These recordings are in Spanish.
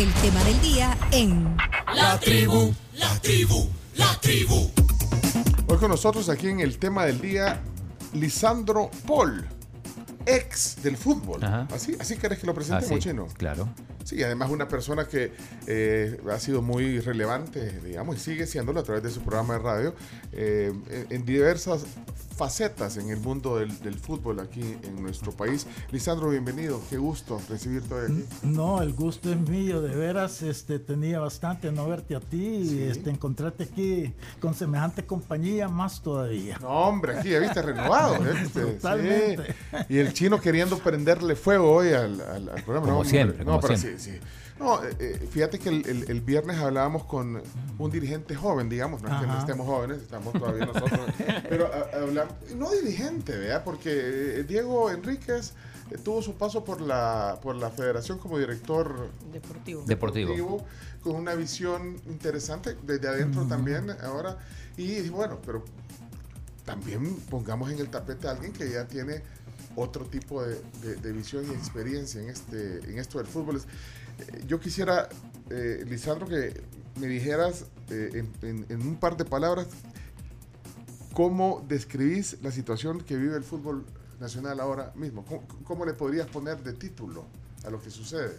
el tema del día en La tribu, la tribu, la tribu. Hoy con nosotros aquí en el tema del día, Lisandro Paul, ex del fútbol. Ajá. ¿Así, ¿Así querés que lo presentemos, Chino? claro. Sí, además una persona que eh, ha sido muy relevante, digamos, y sigue siéndolo a través de su programa de radio, eh, en, diversas facetas en el mundo del, del fútbol aquí en nuestro país. Lisandro, bienvenido, qué gusto recibirte hoy aquí. No, el gusto es mío, de veras, este, tenía bastante no verte a ti Sí. y este, encontrarte aquí con semejante compañía más todavía. No, hombre, aquí ya viste renovado. ¿eh? Este, Totalmente. sí. Y el chino queriendo prenderle fuego hoy al, al- al programa. Como no, siempre, No, como pero siempre. Sí, sí. No, eh, eh, fíjate que el, el- el viernes hablábamos con un dirigente joven, digamos, no es que no estemos jóvenes, estamos todavía nosotros, pero a- hablamos, no dirigente, ¿verdad? Porque eh, Diego Enríquez tuvo su paso por la, por la federación como director Deportivo. Deportivo. con una visión interesante desde adentro también ahora. Y bueno, pero también pongamos en el tapete a alguien que ya tiene otro tipo de, de- visión y experiencia en, este, en esto del fútbol. Eh, Yo quisiera, eh, Lisandro, que me dijeras eh, en un par de palabras cómo describís la situación que vive el fútbol nacional ahora mismo. ¿Cómo, cómo le podrías poner de título a lo que sucede?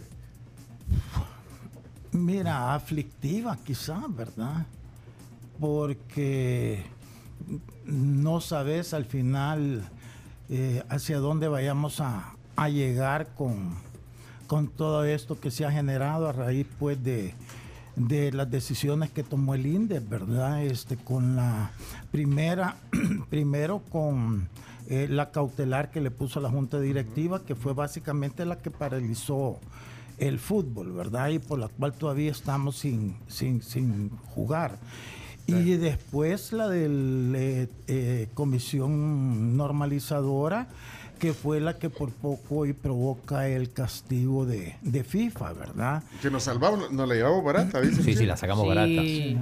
Mira, aflictiva quizás, ¿verdad? Porque no sabes al final eh, hacia dónde vayamos a, a llegar con, con todo esto que se ha generado a raíz pues de, de las decisiones que tomó el INDE, ¿verdad? Este, con la primera, primero con eh, la cautelar que le puso la Junta Directiva, que fue básicamente la que paralizó el fútbol, ¿verdad? Y por la cual todavía estamos sin, sin, sin jugar. Y después la de comisión normalizadora, que fue la que por poco y provoca el castigo de, de FIFA, ¿verdad? Que nos salvamos, nos la llevamos barata, dice. Sí, sí, la sacamos barata. Sí.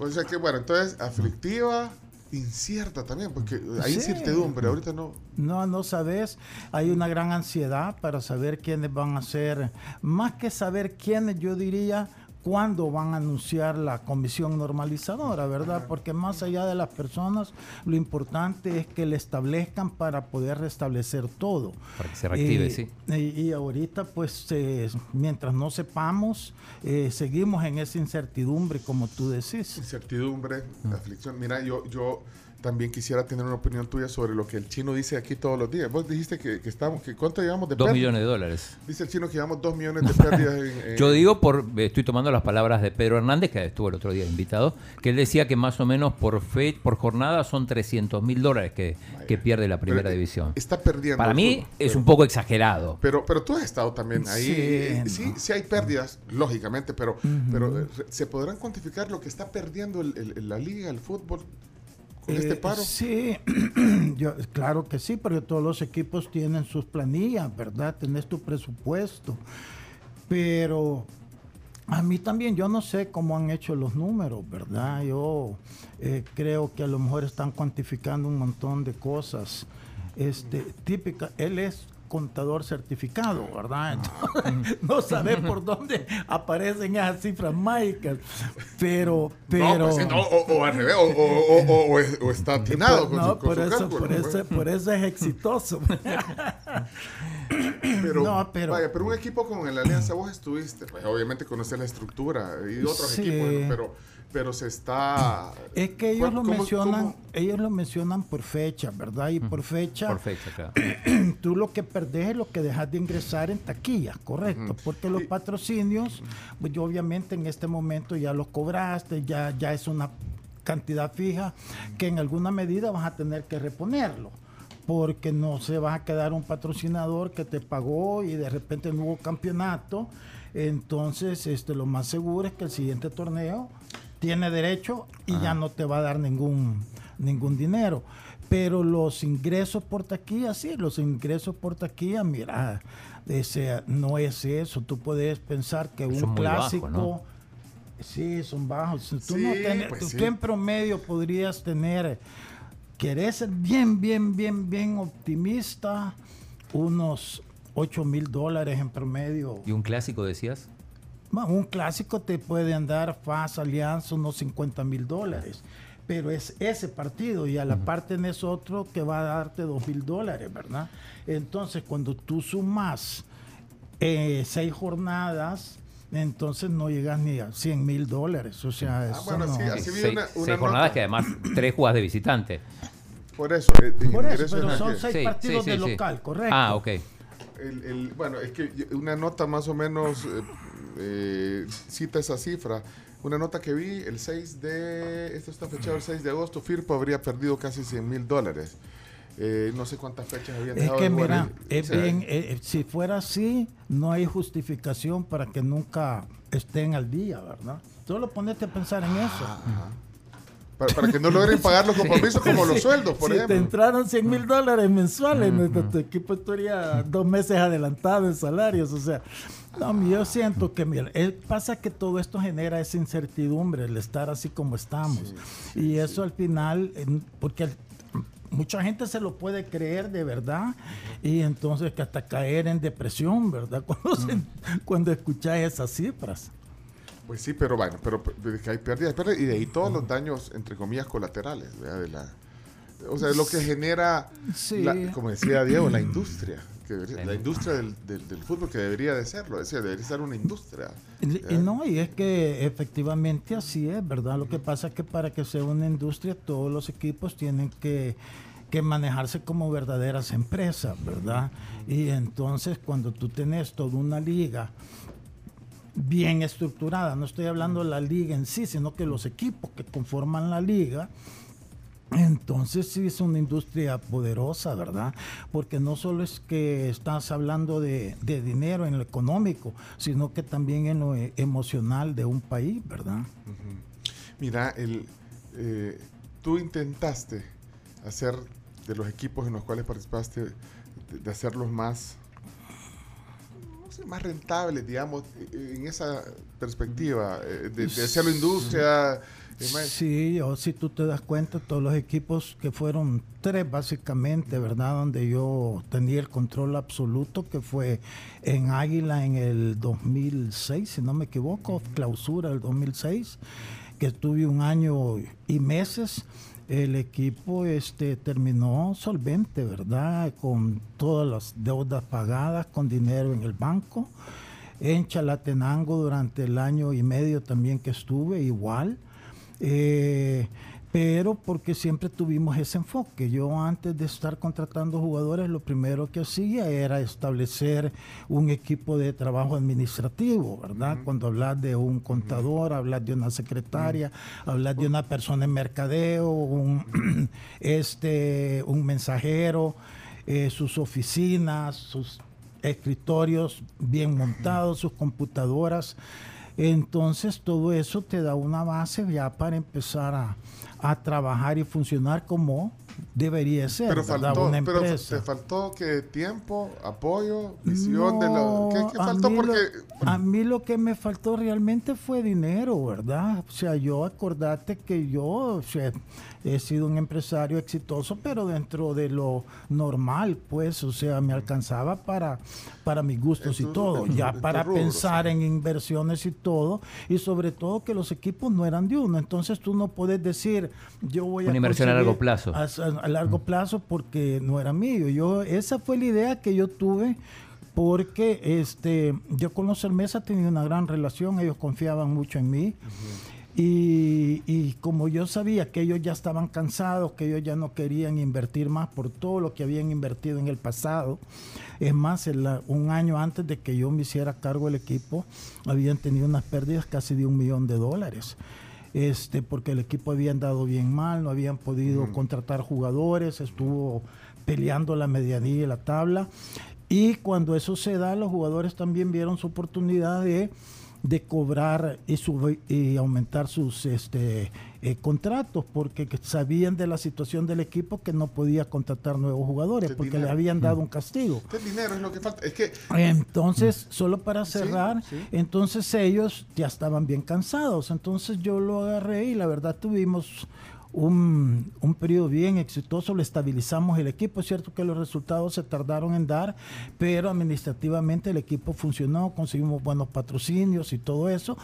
O sea que, bueno, entonces, aflictiva, incierta también, porque hay Sí. incertidumbre, ahorita no. No, no sabes. Hay una gran ansiedad para saber quiénes van a ser. Más que saber quiénes, yo diría cuándo van a anunciar la comisión normalizadora, ¿verdad? Porque más allá de las personas, lo importante es que le establezcan para poder restablecer todo. Para que se reactive, Eh, sí. Y, y ahorita, pues, eh, mientras no sepamos, eh, seguimos en esa incertidumbre, como tú decís. Incertidumbre, aflicción. Mira, yo, yo también quisiera tener una opinión tuya sobre lo que el chino dice aquí todos los días. Vos dijiste que, que estamos, que ¿cuánto llevamos de Dos pérdida? millones de dólares. Dice el chino que llevamos dos millones de pérdidas en, en- Yo digo, por, estoy tomando las palabras de Pedro Hernández, que estuvo el otro día invitado, que él decía que más o menos por fe, por jornada son 300 mil dólares que, que pierde la primera Pero, división. Está perdiendo. Para mí es un poco exagerado. Pero, pero tú has estado también ahí. Sí, Sí, hay pérdidas, lógicamente, pero, pero eh, ¿se podrán cuantificar lo que está perdiendo el- el- el- la liga, el fútbol, con este Eh, paro? Sí, yo, claro que sí, pero todos los equipos tienen sus planillas, ¿verdad? Tenés tu presupuesto. Pero a mí también, yo no sé cómo han hecho los números, ¿verdad? Yo eh, creo que a lo mejor están cuantificando un montón de cosas. Este, típica, él es contador certificado, ¿verdad? Entonces, no sabe por dónde aparecen esas cifras mágicas. Pero, pero. No, pues, no, o, o al revés, o, o- o- o- o es- o está atinado Por- con no, su, con por su eso, cálculo, por, pues. eso, por eso es exitoso. Pero, No, pero- vaya, pero un equipo como en la Alianza vos estuviste, pues obviamente conoces la estructura y otros Sí. equipos, pero, pero se está... es que ellos lo ¿Cómo- mencionan, cómo- ellos lo mencionan por fecha, ¿verdad? Y por fecha, Por fecha, claro. tú lo que perdés es lo que dejas de ingresar en taquilla, correcto, porque los patrocinios, pues yo obviamente en este momento ya los cobraste, ya, ya es una cantidad fija que en alguna medida vas a tener que reponerlo. Porque no se va a quedar un patrocinador que te pagó y de repente no hubo campeonato. Entonces, este, lo más seguro es que el siguiente torneo tiene derecho y ya no te va a dar ningún, ningún dinero. Pero los ingresos por taquilla, sí, los ingresos por taquilla, mira, ese, no es eso. Tú puedes pensar que un clásico, ¿no? sí, son bajos. Tú, Sí, no tenés- pues tú sí. que en promedio podrías tener, querés ser bien, bien, bien, bien optimista, unos 8 mil dólares en promedio. ¿Y un clásico decías? Un clásico te puede andar FAS, Alianza, unos 50 mil dólares. Pero es ese partido y a la parte en es otro que va a darte 2 mil dólares, ¿verdad? Entonces, cuando tú sumas eh, seis jornadas, entonces no llegas ni a 100 mil dólares. O sea, ah, eso bueno, no- sí, así vi seis, una, una seis jornadas que además tres jugadas de visitante. Por eso, eh, Por eso, pero son seis Sí, partidos sí, de local, correcto. Ah, ok. El- el- bueno, es que una nota más o menos eh, eh, cita esa cifra. Una nota que vi el 6 de. Esto está fechado el 6 de agosto. Firpo habría perdido casi 100 mil dólares. Eh, no sé cuántas fechas habían Es dejado que de mira, es bien, eh, si fuera así, no hay justificación para que nunca estén al día, ¿verdad? Solo ponete a pensar en eso. Para, para que no logren pagar los compromisos como los sueldos, por si ejemplo. te entraran 100 mil dólares mensuales, nuestro tu equipo estaría dos meses adelantado en salarios. O sea, no, yo siento que, mira, pasa que todo esto genera esa incertidumbre, el estar así como estamos. y eso al final, porque mucha gente se lo puede creer de verdad y entonces que hasta caer en depresión, ¿verdad? Cuando, se- cuando escuchas esas cifras. Pues sí, pero bueno, pero que hay pérdidas, pérdidas, y de ahí todos los daños, entre comillas, colaterales, ¿verdad? De la, o sea, lo que genera, Sí. la- como decía Diego, la industria, que debería- la industria del, del- del fútbol que debería de serlo, es decir, debería ser una industria. Y, ¿ya? y no, y es que efectivamente así es, ¿verdad? Lo que pasa es que para que sea una industria, todos los equipos tienen que, que manejarse como verdaderas empresas, ¿verdad? Y entonces cuando tú tenés toda una liga bien estructurada, no estoy hablando de la liga en sí, sino que los equipos que conforman la liga, entonces sí es una industria poderosa, ¿verdad? Porque no solo es que estás hablando de, de dinero en lo económico, sino que también en lo eh, emocional de un país, ¿verdad? Mira, el, eh, tú intentaste hacer de los equipos en los cuales participaste, de, de hacerlos más, más rentables, digamos, eh, en esa perspectiva, eh, de, de hacerlo industria. Sí, o si tú te das cuenta, todos los equipos que fueron tres básicamente, ¿verdad? Donde yo tenía el control absoluto, que fue en Águila en el 2006, si no me equivoco, clausura del 2006, que tuve un año y meses. El equipo este, terminó solvente, ¿verdad? Con todas las deudas pagadas, con dinero en el banco. En Chalatenango durante el año y medio también que estuve, igual. Eh, pero porque siempre tuvimos ese enfoque. Yo antes de estar contratando jugadores, lo primero que hacía era establecer un equipo de trabajo administrativo, ¿verdad? Cuando hablas de un contador, hablas de una secretaria, hablas de una persona en mercadeo, un, este, un mensajero, eh, sus oficinas, sus escritorios bien montados, sus computadoras. Entonces todo eso te da una base ya para empezar a, a trabajar y funcionar como debería ser, Pero faltó, una pero empresa. te faltó que tiempo, apoyo, visión de lo ¿qué, faltó? mí Porque lo- a mí lo que me faltó realmente fue dinero, ¿verdad? O sea, yo acordate que yo o sea, he sido un empresario exitoso, pero dentro de lo normal, pues, o sea, me alcanzaba para, para mis gustos y todo, ya para rubro, pensar en inversiones y todo, y sobre todo que los equipos no eran de uno, entonces tú no puedes decir, yo voy a... Una inversión a largo plazo. a, a largo plazo porque no era mío. Yo, esa fue la idea que yo tuve porque este, yo con los Hermesa tenía una gran relación, ellos confiaban mucho en mí. Y, y como yo sabía que ellos ya estaban cansados, que ellos ya no querían invertir más por todo lo que habían invertido en el pasado, es más, en la- un año antes de que yo me hiciera cargo del equipo, habían tenido unas pérdidas casi de un millón de dólares este, porque el equipo había andado bien mal, no habían podido contratar jugadores, estuvo peleando la medianía y la tabla. Y cuando eso se da, los jugadores también vieron su oportunidad de, de cobrar y, sub- y aumentar sus este, eh, contratos, porque que sabían de la situación del equipo que no podía contratar nuevos jugadores, porque le habían dado un castigo. ¿qué dinero es lo que falta? Es que Entonces, solo para Sí, cerrar, sí. entonces ellos ya estaban bien cansados. Entonces yo lo agarré y la verdad tuvimos un, un periodo bien exitoso, lo estabilizamos el equipo. Es cierto que los resultados se tardaron en dar, pero administrativamente el equipo funcionó, conseguimos buenos patrocinios y todo eso.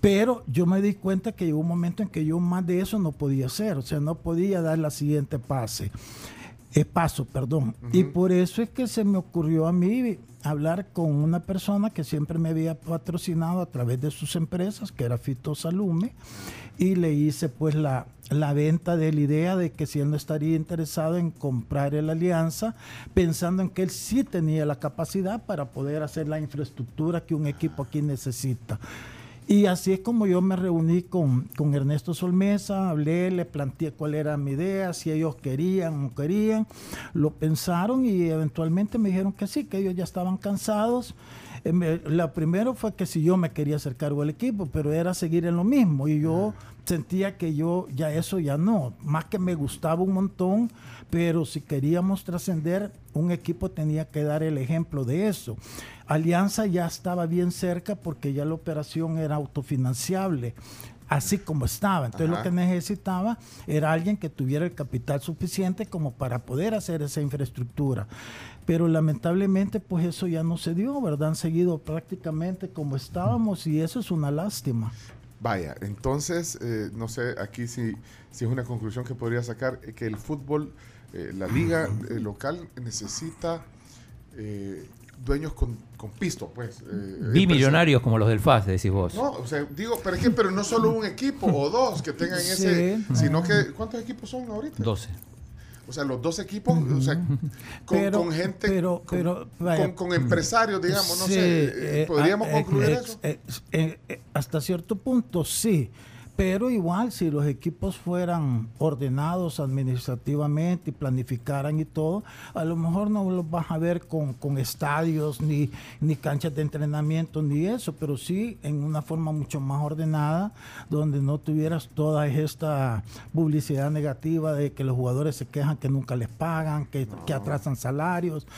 Pero yo me di cuenta que llegó un momento en que yo más de eso no podía hacer, o sea, no podía dar la siguiente pase, eh, paso, perdón. Y por eso es que se me ocurrió a mí hablar con una persona que siempre me había patrocinado a través de sus empresas, que era Fito Salume, y le hice pues la, la venta de la idea de que si él no estaría interesado en comprar el alianza, pensando en que él sí tenía la capacidad para poder hacer la infraestructura que un equipo aquí necesita. Y así es como yo me reuní con, con, Ernesto Solmesa, hablé, le planteé cuál era mi idea, si ellos querían o no querían, lo pensaron y eventualmente me dijeron que sí, que ellos ya estaban cansados. Eh, la primero fue que si yo me quería hacer cargo del equipo, pero era seguir en lo mismo y yo sentía que yo ya eso ya no, más que me gustaba un montón, pero si queríamos trascender, un equipo tenía que dar el ejemplo de eso. Alianza ya estaba bien cerca porque ya la operación era autofinanciable así como estaba. Entonces lo que necesitaba era alguien que tuviera el capital suficiente como para poder hacer esa infraestructura. Pero lamentablemente pues eso ya no se dio, ¿verdad? Han seguido prácticamente como estábamos y eso es una lástima. Vaya, entonces, eh, no sé, aquí si, si es una conclusión que podría sacar, eh, que el fútbol, eh, la liga local necesita dueños con, con pisto, pues. Bimillonarios como los del FAS, decís vos. No, o sea, digo, pero es que pero no solo un equipo o dos que tengan ese, sino que, ¿cuántos equipos son ahorita? 12. O sea, los dos equipos, o sea, con, gente, pero, con, con, empresarios, digamos, no sé, ¿podríamos concluir eso? hasta cierto punto, sí. Pero igual, si los equipos fueran ordenados administrativamente y planificaran y todo, a lo mejor no los vas a ver con, estadios, ni, ni canchas de entrenamiento, ni eso, pero sí en una forma mucho más ordenada, donde no tuvieras toda esta publicidad negativa de que los jugadores se quejan que nunca les pagan, que, que atrasan salarios,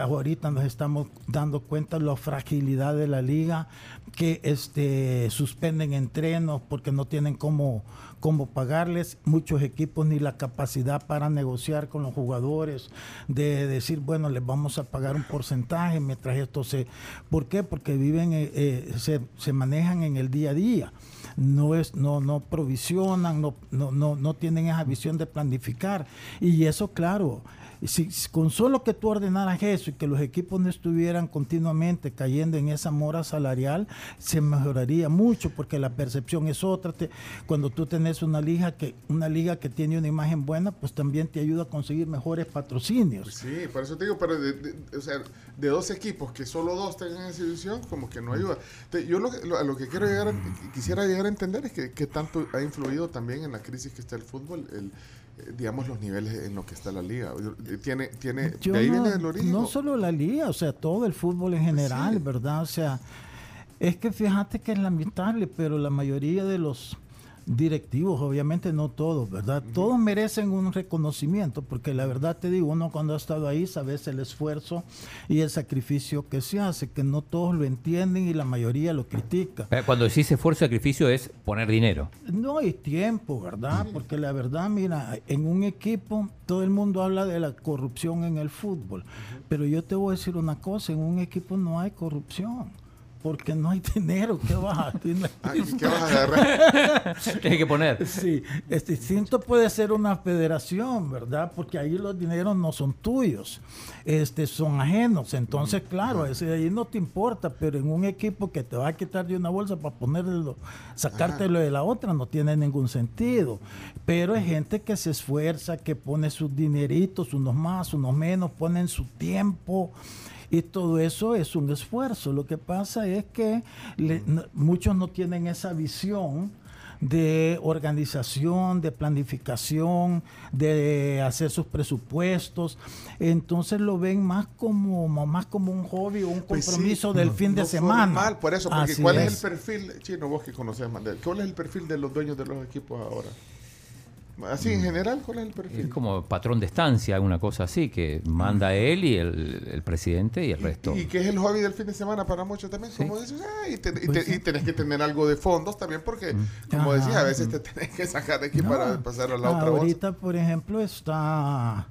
ahorita nos estamos dando cuenta de la fragilidad de la liga, que este, suspenden entrenos porque no tienen cómo, cómo pagarles, muchos equipos ni la capacidad para negociar con los jugadores, de decir, bueno, les vamos a pagar un porcentaje mientras esto se... ¿Por qué? Porque viven, eh, eh, se, se manejan en el día a día. No es no no provisionan no, no no no tienen esa visión de planificar. Y eso claro si, con solo que tú ordenaras eso y que los equipos no estuvieran continuamente cayendo en esa mora salarial, se mejoraría mucho porque la percepción es otra. cuando tú tenés una liga que una liga que tiene una imagen buena, pues también te ayuda a conseguir mejores patrocinios. Pues sí, por eso te digo, pero de, o sea, de dos equipos que solo dos tengan esa división, como que no ayuda. yo lo, a lo que quiero llegar, quisiera llegar a entender es que, que tanto ha influido también en la crisis que está el fútbol, el digamos, los niveles en los que está la liga. Eh, tiene, tiene, de ahí no, viene el origen. No solo la liga, o sea, todo el fútbol en general, ¿verdad? O sea, es que fíjate que es lamentable, pero la mayoría de los directivos, obviamente no todos, ¿verdad? Todos merecen un reconocimiento, porque la verdad te digo, uno cuando ha estado ahí sabes el esfuerzo y el sacrificio que se hace, que no todos lo entienden y la mayoría lo critica. cuando decís esfuerzo y sacrificio es poner dinero. No, hay tiempo, ¿verdad? Porque la verdad, mira, en un equipo todo el mundo habla de la corrupción en el fútbol, pero yo te voy a decir una cosa, en un equipo no hay corrupción porque no hay dinero. ¿Qué vas a tener? ¿Qué vas a agarrar? Tienes que poner. Sí, es distinto puede ser una federación, ¿verdad? Porque ahí los dineros no son tuyos, este, son ajenos. Entonces, claro, ese ahí no te importa, pero en un equipo que te va a quitar de una bolsa para ponerlo, sacártelo de la otra, no tiene ningún sentido. Pero hay gente que se esfuerza, que pone sus dineritos, unos más, unos menos, ponen su tiempo. Y todo eso es un esfuerzo. Lo que pasa es que muchos no tienen esa visión de organización, de planificación, de hacer sus presupuestos. Entonces lo ven más como más como un hobby o un pues compromiso del fin de semana. Mal por eso, porque ¿cuál es. el perfil, Chino, vos que conoces Mandel, cuál es el perfil de los dueños de los equipos ahora? Así en general, ¿cuál es el Es perfil? como patrón de estancia, una cosa así, que manda él y el, el presidente y el resto. Y, y que es el hobby del fin de semana para muchos también, como dices, ah, y, te- y Pues te- y tenés que tener algo de fondos también, porque, como Ajá. decía, a veces te tenés que sacar de aquí para pasar a la otra. Ahorita, por ejemplo, está,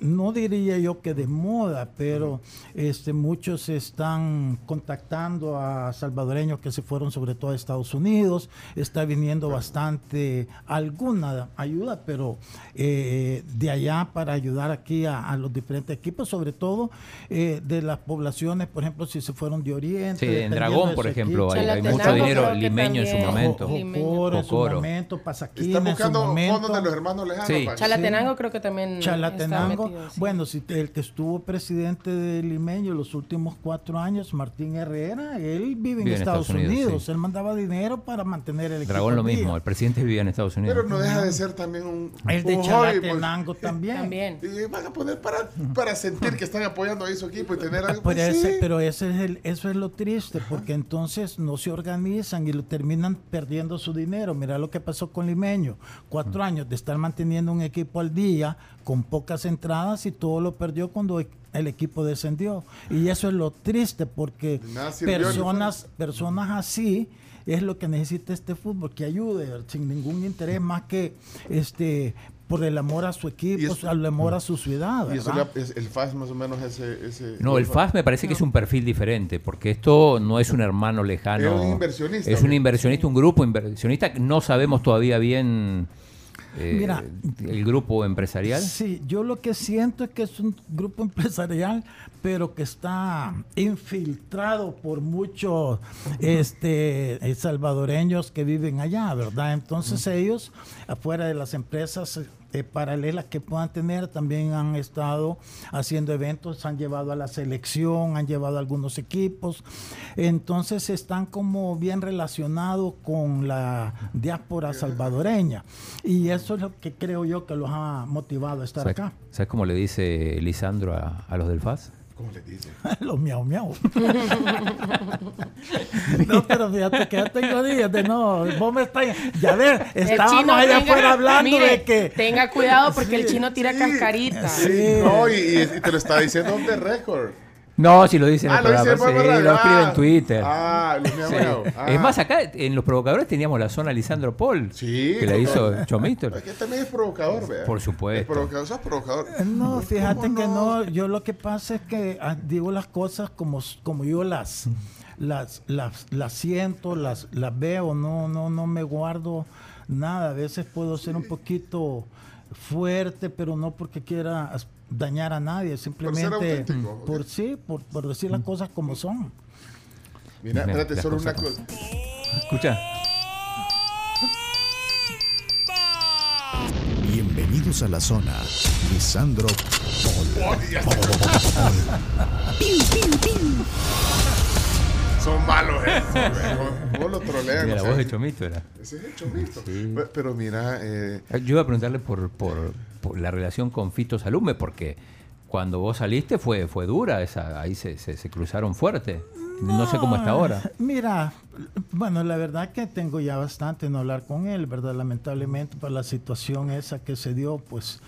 no diría yo que de moda, pero este, muchos están contactando a salvadoreños que se fueron sobre todo a Estados Unidos. Está viniendo bastante, alguna ayuda, pero eh, de allá para ayudar aquí a, a los diferentes equipos, sobre todo eh, de las poblaciones, por ejemplo, si se fueron de Oriente. Sí, en Dragón, por ejemplo, hay, hay mucho dinero limeño en su momento. Jocoro en su momento, Pasaquina Están en su buscando momento. fondos de los hermanos lejanos. Sí. Chalatenango creo que también Chalatenango, está metido, sí. bueno, si el que estuvo presidente de Limeño los últimos cuatro años, Martín Herrera, él vive en Vive en Estados, Estados Unidos, Unidos, sí. él mandaba dinero para mantener el equipo. Dragón lo al día. mismo, el presidente vivía en Estados Unidos. Pero no deja de ser también un, El de hobby, pues. Chalatenango también. También. Y van a poner para, para sentir que están apoyando ahí su equipo y tener algo. Pero, pues, ese- sí. pero ese es el- eso es lo triste, porque entonces no se organizan y lo terminan perdiendo su dinero. Mira lo que pasó con Limeño. Cuatro años de estar manteniendo un equipo al día con pocas entradas y todo lo perdió cuando e- el equipo descendió. Y eso es lo triste, porque personas, personas así es lo que necesita este fútbol, que ayude sin ningún interés más que este por el amor a su equipo, eso- el amor a su ciudad. Y eso le- es- el FAS más o menos ese... ese No, el FAS me parece que es un perfil diferente, porque esto no es un hermano lejano. Es un inversionista, Es un inversionista, un grupo inversionista. que No sabemos todavía bien eh, Mira. el grupo empresarial. Sí, yo lo que siento es que es un grupo empresarial, pero que está infiltrado por muchos este, salvadoreños que viven allá, ¿verdad? Entonces ellos, afuera de las empresas eh, paralelas que puedan tener, también han estado haciendo eventos, han llevado a la selección, han llevado a algunos equipos. Entonces están como bien relacionados con la diáspora salvadoreña. Y eso es lo que creo yo que los ha motivado a estar ¿Sabes, acá. sabes cómo le dice Lisandro a, a los del FAS? ¿Cómo le dice? los miau miau. no, pero fíjate que ya tengo días de no. Vos me estás. Ya ver, El estábamos chino allá tenga- afuera hablando mire, de que. Tenga cuidado porque el chino tira sí, cascarita. Sí. No, y, y- te lo está diciendo on the record. No, si lo dice en el Ah, dice programa, en sí, lo escribe en Ah, Twitter. Ah, Sí. Ah. Es más, acá en los provocadores teníamos la zona Lisandro Paul, Sí. que la hizo Chomito. Es que también es provocador, vea. Por supuesto. Es provocador, sos provocador. Eh, No, fíjate ¿Cómo que no. Yo lo que pasa es que ah, digo las cosas como, como yo las, las, las, las siento, las, las veo, no, no, no me guardo nada. A veces puedo ser un poquito fuerte, pero no porque quiera dañar a nadie, simplemente auténtico, por sí, por, por decir las cosas como son. Mira, Mira, espérate, solo una cosa. Escucha. Bienvenidos a la zona. Lisandro Paul. Son malos, eh. Vos- Vos lo trolean. Mira, de Chomito era. Ese es el chomito. Sí. Pero mira, eh, Yo iba a preguntarle por, por la relación con Fito Salume, porque cuando vos saliste fue, fue dura, esa, ahí se, se, cruzaron fuerte. No, sé cómo está ahora. Mira, bueno, la verdad que tengo ya bastante en hablar con él, ¿verdad? Lamentablemente por la situación esa que se dio, pues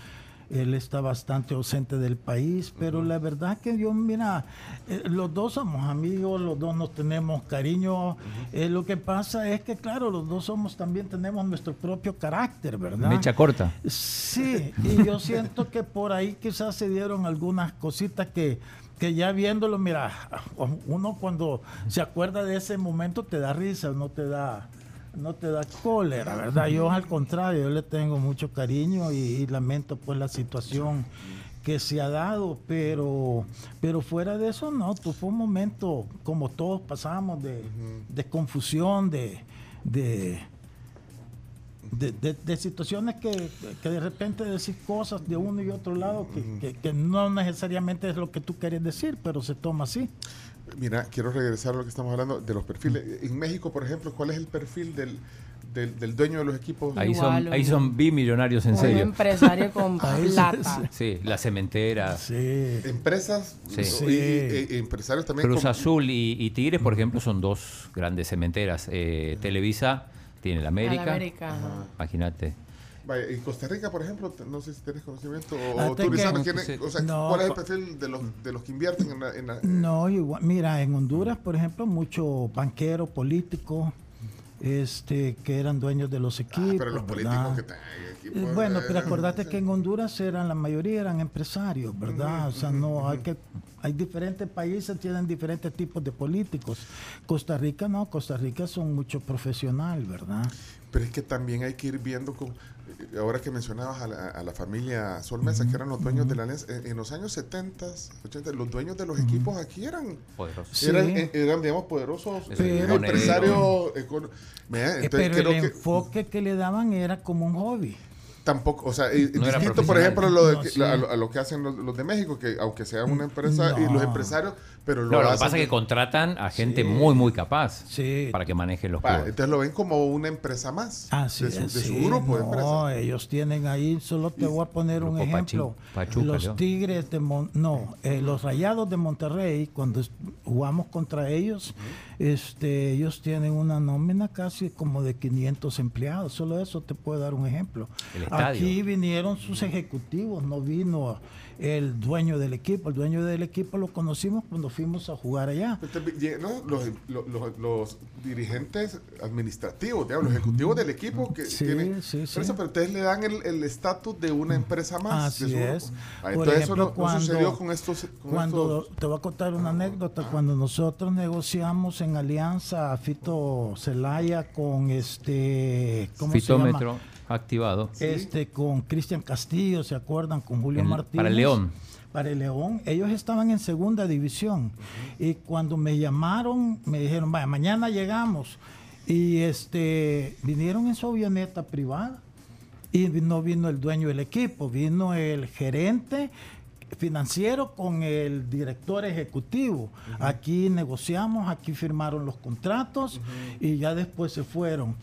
él está bastante ausente del país, pero la verdad que yo, mira, eh, los dos somos amigos, los dos nos tenemos cariño. Eh, lo que pasa es que, claro, los dos somos también tenemos nuestro propio carácter, ¿verdad? Mecha corta. Sí, y yo siento que por ahí quizás se dieron algunas cositas que, que ya viéndolo, mira, uno cuando se acuerda de ese momento te da risa, no te da, no te da cólera, ¿verdad? Yo al contrario, yo le tengo mucho cariño y, lamento pues la situación que se ha dado, pero, pero fuera de eso no, tú fue un momento como todos pasamos de, de confusión, de, de, de, situaciones que, que de repente decís cosas de uno y otro lado que, que- que no necesariamente es lo que tú querías decir, pero se toma así. Mira, quiero regresar a lo que estamos hablando de los perfiles. En México, por ejemplo, ¿cuál es el perfil del, del, del dueño de los equipos? Ahí Igual, son, ahí son bimillonarios en Un serio. empresario con plata. Sí, las cementeras. Sí. Empresas Sí. y- Sí. y- y empresarios también. Cruz con- Azul y, y Tigres, por ejemplo, son dos grandes cementeras. Eh, Televisa tiene la A la América. América. Imagínate. Vaya, y Costa Rica, por ejemplo, no sé si tienes conocimiento o, Ah, te tú, que- ¿quién es- o sea, No, ¿cuál es el perfil de los, de los que invierten en la... en la- No, igual, mira, en Honduras, por ejemplo, muchos banqueros, políticos, este, que eran dueños de los Ah, equipos. pero los ¿verdad? políticos que están en Eh, equipos, Bueno, eh, pero acordate sí. que en Honduras eran la mayoría eran empresarios, ¿verdad? O sea, no hay que hay diferentes países tienen diferentes tipos de políticos. Costa Rica no, Costa Rica son mucho profesional, ¿verdad? Pero es que también hay que ir viendo, con, eh, ahora que mencionabas a la, a la familia Sol Mesa, que eran los dueños de la Alianza, en, en los años 70, 80, los dueños de los equipos aquí eran, Poderoso. Sí. eran, eh, eran, digamos, poderosos Pero- empresarios. econo- Mira, Eh, entonces pero creo el que enfoque que le daban era como un hobby. Tampoco, o sea, No distinto, por ejemplo, a lo, de No, que- sí. a, lo, a lo que hacen los, los de México, que aunque sea una empresa, y No. los empresarios, pero lo No, lo que pasa es que contratan a gente Sí. muy, muy capaz Sí. para que manejen los entonces lo ven como una empresa más Así de su, es, de su sí, grupo de no, empresas. ellos tienen ahí, solo te voy a poner un ejemplo. Pachuca, los ¿no? Tigres de Mon- no, eh, los Rayados de Monterrey, cuando jugamos contra ellos, este, ellos tienen una nómina casi como de 500 empleados. Solo eso te puedo dar un ejemplo. El estadio. Aquí vinieron sus ejecutivos, no vino el dueño del equipo. El dueño del equipo lo conocimos cuando fuimos a jugar allá. ¿no? los, los- los- los dirigentes administrativos, digamos, los ejecutivos del equipo que Sí, tienen sí, por sí. eso, pero ustedes le dan el estatus de una empresa más. de Así es. Ah, Por entonces ejemplo, eso no, no sucedió cuando- con estos. con Cuando estos- te voy a contar una anécdota, cuando nosotros negociamos en alianza a Fito Celaya con este, ¿cómo se llama? Activado. Este, con Cristian Castillo, ¿se acuerdan? Con Julio El- Martínez. para el León. Para el León. Ellos estaban en segunda división. Y cuando me llamaron, me dijeron, vaya, mañana llegamos. Y este, vinieron en su avioneta privada. Y no vino el dueño del equipo, vino el gerente financiero con el director ejecutivo. Aquí negociamos, aquí firmaron los contratos y ya después se fueron.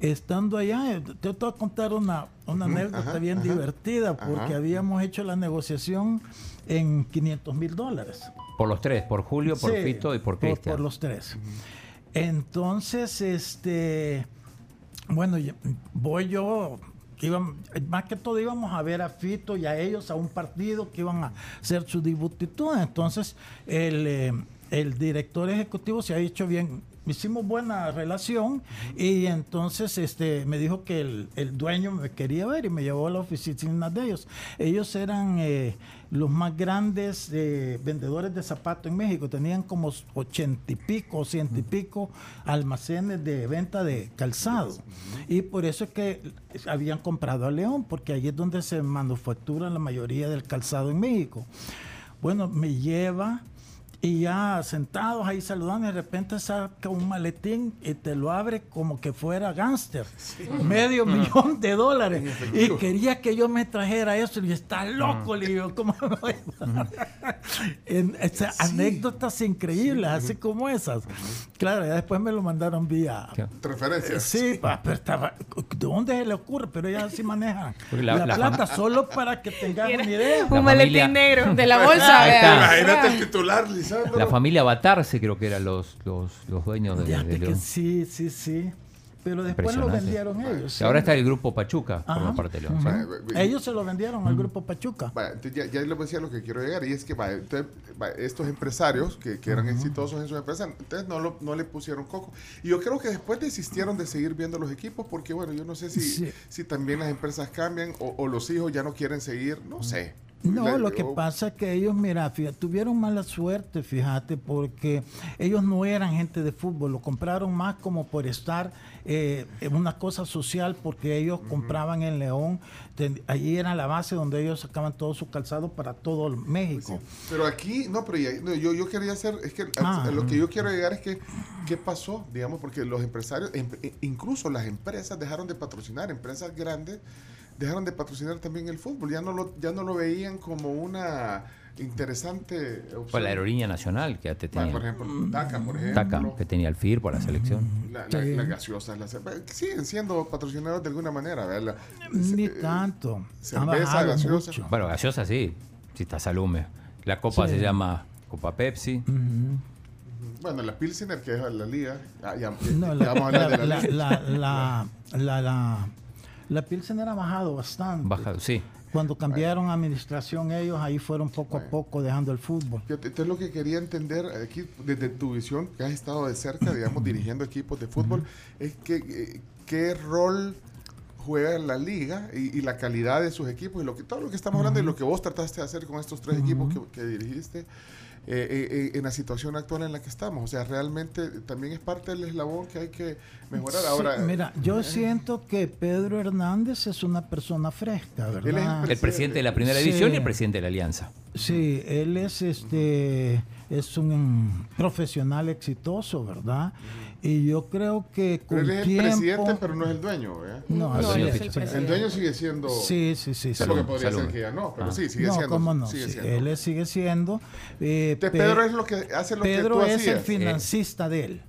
Estando allá, eh, te voy a contar una, una anécdota ajá, bien ajá, divertida porque ajá. habíamos hecho la negociación en 500 mil dólares. Por los tres, por Julio, por Sí, Fito y por Cristian. Por los tres. Entonces, este, bueno, voy yo, iban, más que todo íbamos a ver a Fito y a ellos a un partido que iban a hacer su debutitud. Entonces, el, eh, el director ejecutivo se ha dicho bien. Hicimos buena relación y entonces este me dijo que el, el dueño me quería ver y me llevó a la oficina de ellos. Ellos eran eh, los más grandes eh, vendedores de zapatos en México. Tenían como ochenta y pico, ciento y pico almacenes de venta de calzado. Y por eso es que habían comprado a León, porque allí es donde se manufactura la mayoría del calzado en México. Bueno, me lleva y ya sentados ahí saludando, de repente saca un maletín y te lo abre como que fuera gángster. Medio millón de dólares. Y quería que yo me trajera eso. Y está loco, le digo, ¿cómo me voy a- en, esa- Anécdotas increíbles, así como esas. Claro, ya después me lo mandaron vía. Sí. Referencias. Sí, pa, pero estaba, ¿de dónde se le ocurre? Pero ellas así manejan la, la- la plata, solo para que tengan una idea. Un maletín negro de la bolsa. Imagínate el titular, Lisandro. La familia Batarse creo que eran los, los, los dueños de, de León. sí, sí, sí. Pero después lo vendieron ellos. Y sí. ahora está el grupo Pachuca por Ajá. la parte de León. Sí. Ellos se lo vendieron al grupo Pachuca. Vaya, entonces ya, ya les decía lo que quiero llegar y es que vaya, entonces, vaya, estos empresarios que, que eran exitosos en su empresa, entonces no, lo- no le pusieron coco. Y yo creo que después desistieron de seguir viendo los equipos porque, bueno, yo no sé si, Sí. si también las empresas cambian o, o los hijos ya no quieren seguir, no sé. No, lo que pasa es que ellos, mira, fíjate, tuvieron mala suerte, fíjate, porque ellos no eran gente de fútbol, lo compraron más como por estar eh, en una cosa social, porque ellos compraban en León, ten- allí era la base donde ellos sacaban todo su calzado para todo el México. Pero aquí, no, pero ya- no, yo, yo quería hacer, es que a- Ah. a lo que yo quiero llegar es que, ¿qué pasó? Digamos, porque los empresarios, em- e- incluso las empresas dejaron de patrocinar, empresas grandes dejaron de patrocinar también el fútbol, ya no lo, ya no lo veían como una interesante opción. Fue la aerolínea nacional que te Ah, tenía. Por ejemplo, DACA, por ejemplo. Taca, que tenía el FIR por la selección. La, la- Sí. las gaseosas, las siguen siendo patrocinados de alguna manera, ¿verdad? La- Ni eh, tanto. Cerveza, gaseosa. mucho. Bueno, gaseosa sí, si está Salume. La copa Sí. se llama Copa Pepsi. Bueno, la Pilsener, que es la liga. ah, ya, No, ya la, vamos a hablar la- de la, la- liga. la- la- la- Pilsen ha bajado bastante. Bajado, sí. Cuando cambiaron administración ellos, ahí fueron poco a poco dejando el fútbol. Entonces lo que quería entender aquí, desde tu visión, que has estado de cerca, digamos, dirigiendo equipos de fútbol, es que eh, qué rol juega la liga y, y la calidad de sus equipos y lo que todo lo que estamos hablando y lo que vos trataste de hacer con estos tres equipos que, que dirigiste eh, eh, eh, en la situación actual en la que estamos. O sea, realmente también es parte del eslabón que hay que mejorar. Sí, Ahora, mira, yo eh, siento que Pedro Hernández es una persona fresca, Él es ¿verdad? El presidente de la primera Sí. división y el presidente de la alianza. Sí, él es este es un profesional exitoso, ¿verdad? Y yo creo que con pero él es el tiempo presidente, pero no es el dueño. ¿verdad? no, No, así es. es el presidente. El dueño sigue siendo... Sí, sí, sí, sí. Sé lo que podría Salud. ser que ya no, pero Ah. sí, sigue no, siendo. cómo no. sigue sí, siendo. él es- sigue siendo. eh, Entonces, Pe- Pedro es lo que hace lo Pedro que tú es el financista de él.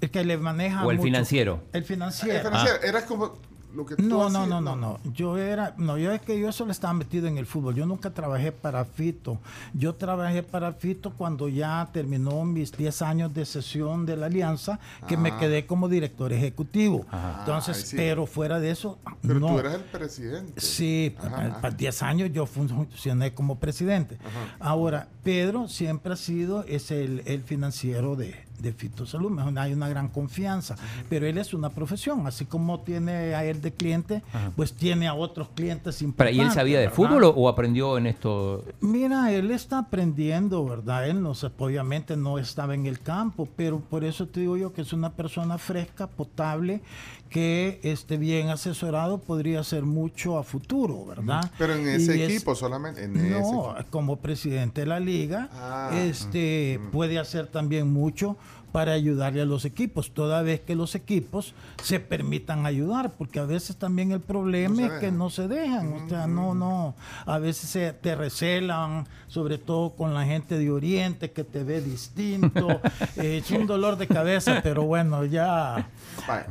El que le maneja. O el mucho. financiero. El El financiero. financiero, Era como lo que tú No, no, hacías, no, no, no. Yo era, no, yo es que yo solo estaba metido en el fútbol. Yo nunca trabajé para Fito. Yo trabajé para Fito cuando ya terminó mis 10 años de sesión de la alianza, que me Ah. quedé como director ejecutivo. Ajá. Entonces, Ay, sí. pero fuera de eso, Pero no. tú eras el presidente. Sí, Ajá, para ajá. para 10 años yo funcioné como presidente. Ahora, Pedro siempre ha sido es el, el financiero de, de Fito Salud. Mejor Hay una gran confianza. Pero él es una profesión. Así como tiene a él de cliente, pues tiene a otros clientes importantes. ¿Y él sabía de fútbol o, o aprendió en esto? Mira, él está aprendiendo, ¿verdad? Él no se- obviamente no estaba en el campo, pero por eso te digo yo que es una persona fresca, potable, que esté bien asesorado, podría hacer mucho a futuro, ¿verdad? Pero en Y ese es- equipo solamente. En ese no, equipo. como presidente de la liga, Ah, este puede hacer también mucho para ayudarle a los equipos, toda vez que los equipos se permitan ayudar, porque a veces también el problema No es que no se dejan, o sea, no, no, a veces se te recelan, sobre todo con la gente de Oriente que te ve distinto, Eh, es un dolor de cabeza, pero bueno, ya... Vaya.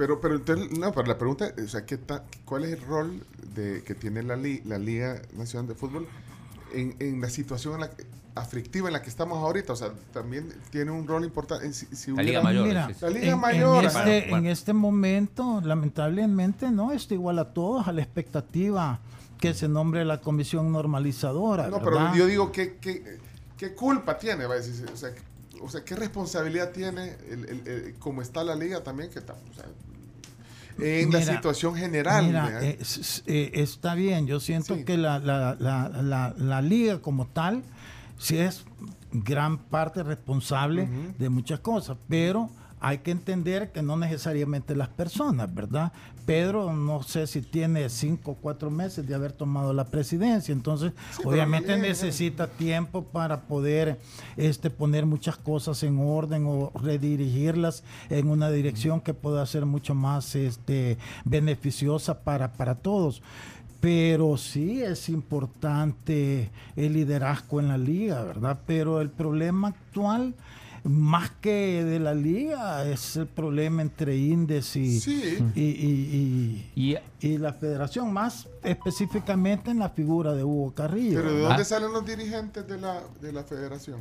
Pero, pero entonces, no, pero la pregunta, o sea, ¿qué ta- ¿cuál es el rol de, que tiene la, li- la Liga Nacional de Fútbol en, en la situación en la que- aflictiva en la que estamos ahorita? O sea, también tiene un rol importante. en Si, si La Liga Mayor. Mira. La Liga en, en Mayor. este, Bueno, bueno. en este momento, lamentablemente, no está igual a todos, a la expectativa que se nombre la comisión normalizadora. No, ¿verdad? pero yo digo, ¿qué, qué, qué culpa tiene? Va a decir, o, sea, o sea, ¿qué responsabilidad tiene el, el- el- como está la liga también? Que está, o sea, en la situación general. Eh, eh, está bien, yo siento Sí. que la, la- la- la- la liga como tal sí es gran parte responsable de muchas cosas, pero hay que entender que no necesariamente las personas, ¿verdad? Pedro, no sé si tiene cinco o cuatro meses de haber tomado la presidencia, entonces Sí, obviamente llega. necesita tiempo para poder este, poner muchas cosas en orden o redirigirlas en una dirección que pueda ser mucho más este, beneficiosa para, para todos. Pero sí es importante el liderazgo en la liga, ¿verdad? Pero el problema actual, más que de la liga, es el problema entre Indes y, Sí. y, y- y- Y y la federación, más específicamente en la figura de Hugo Carrillo. Pero ¿de dónde Ah. salen los dirigentes de la, de la federación?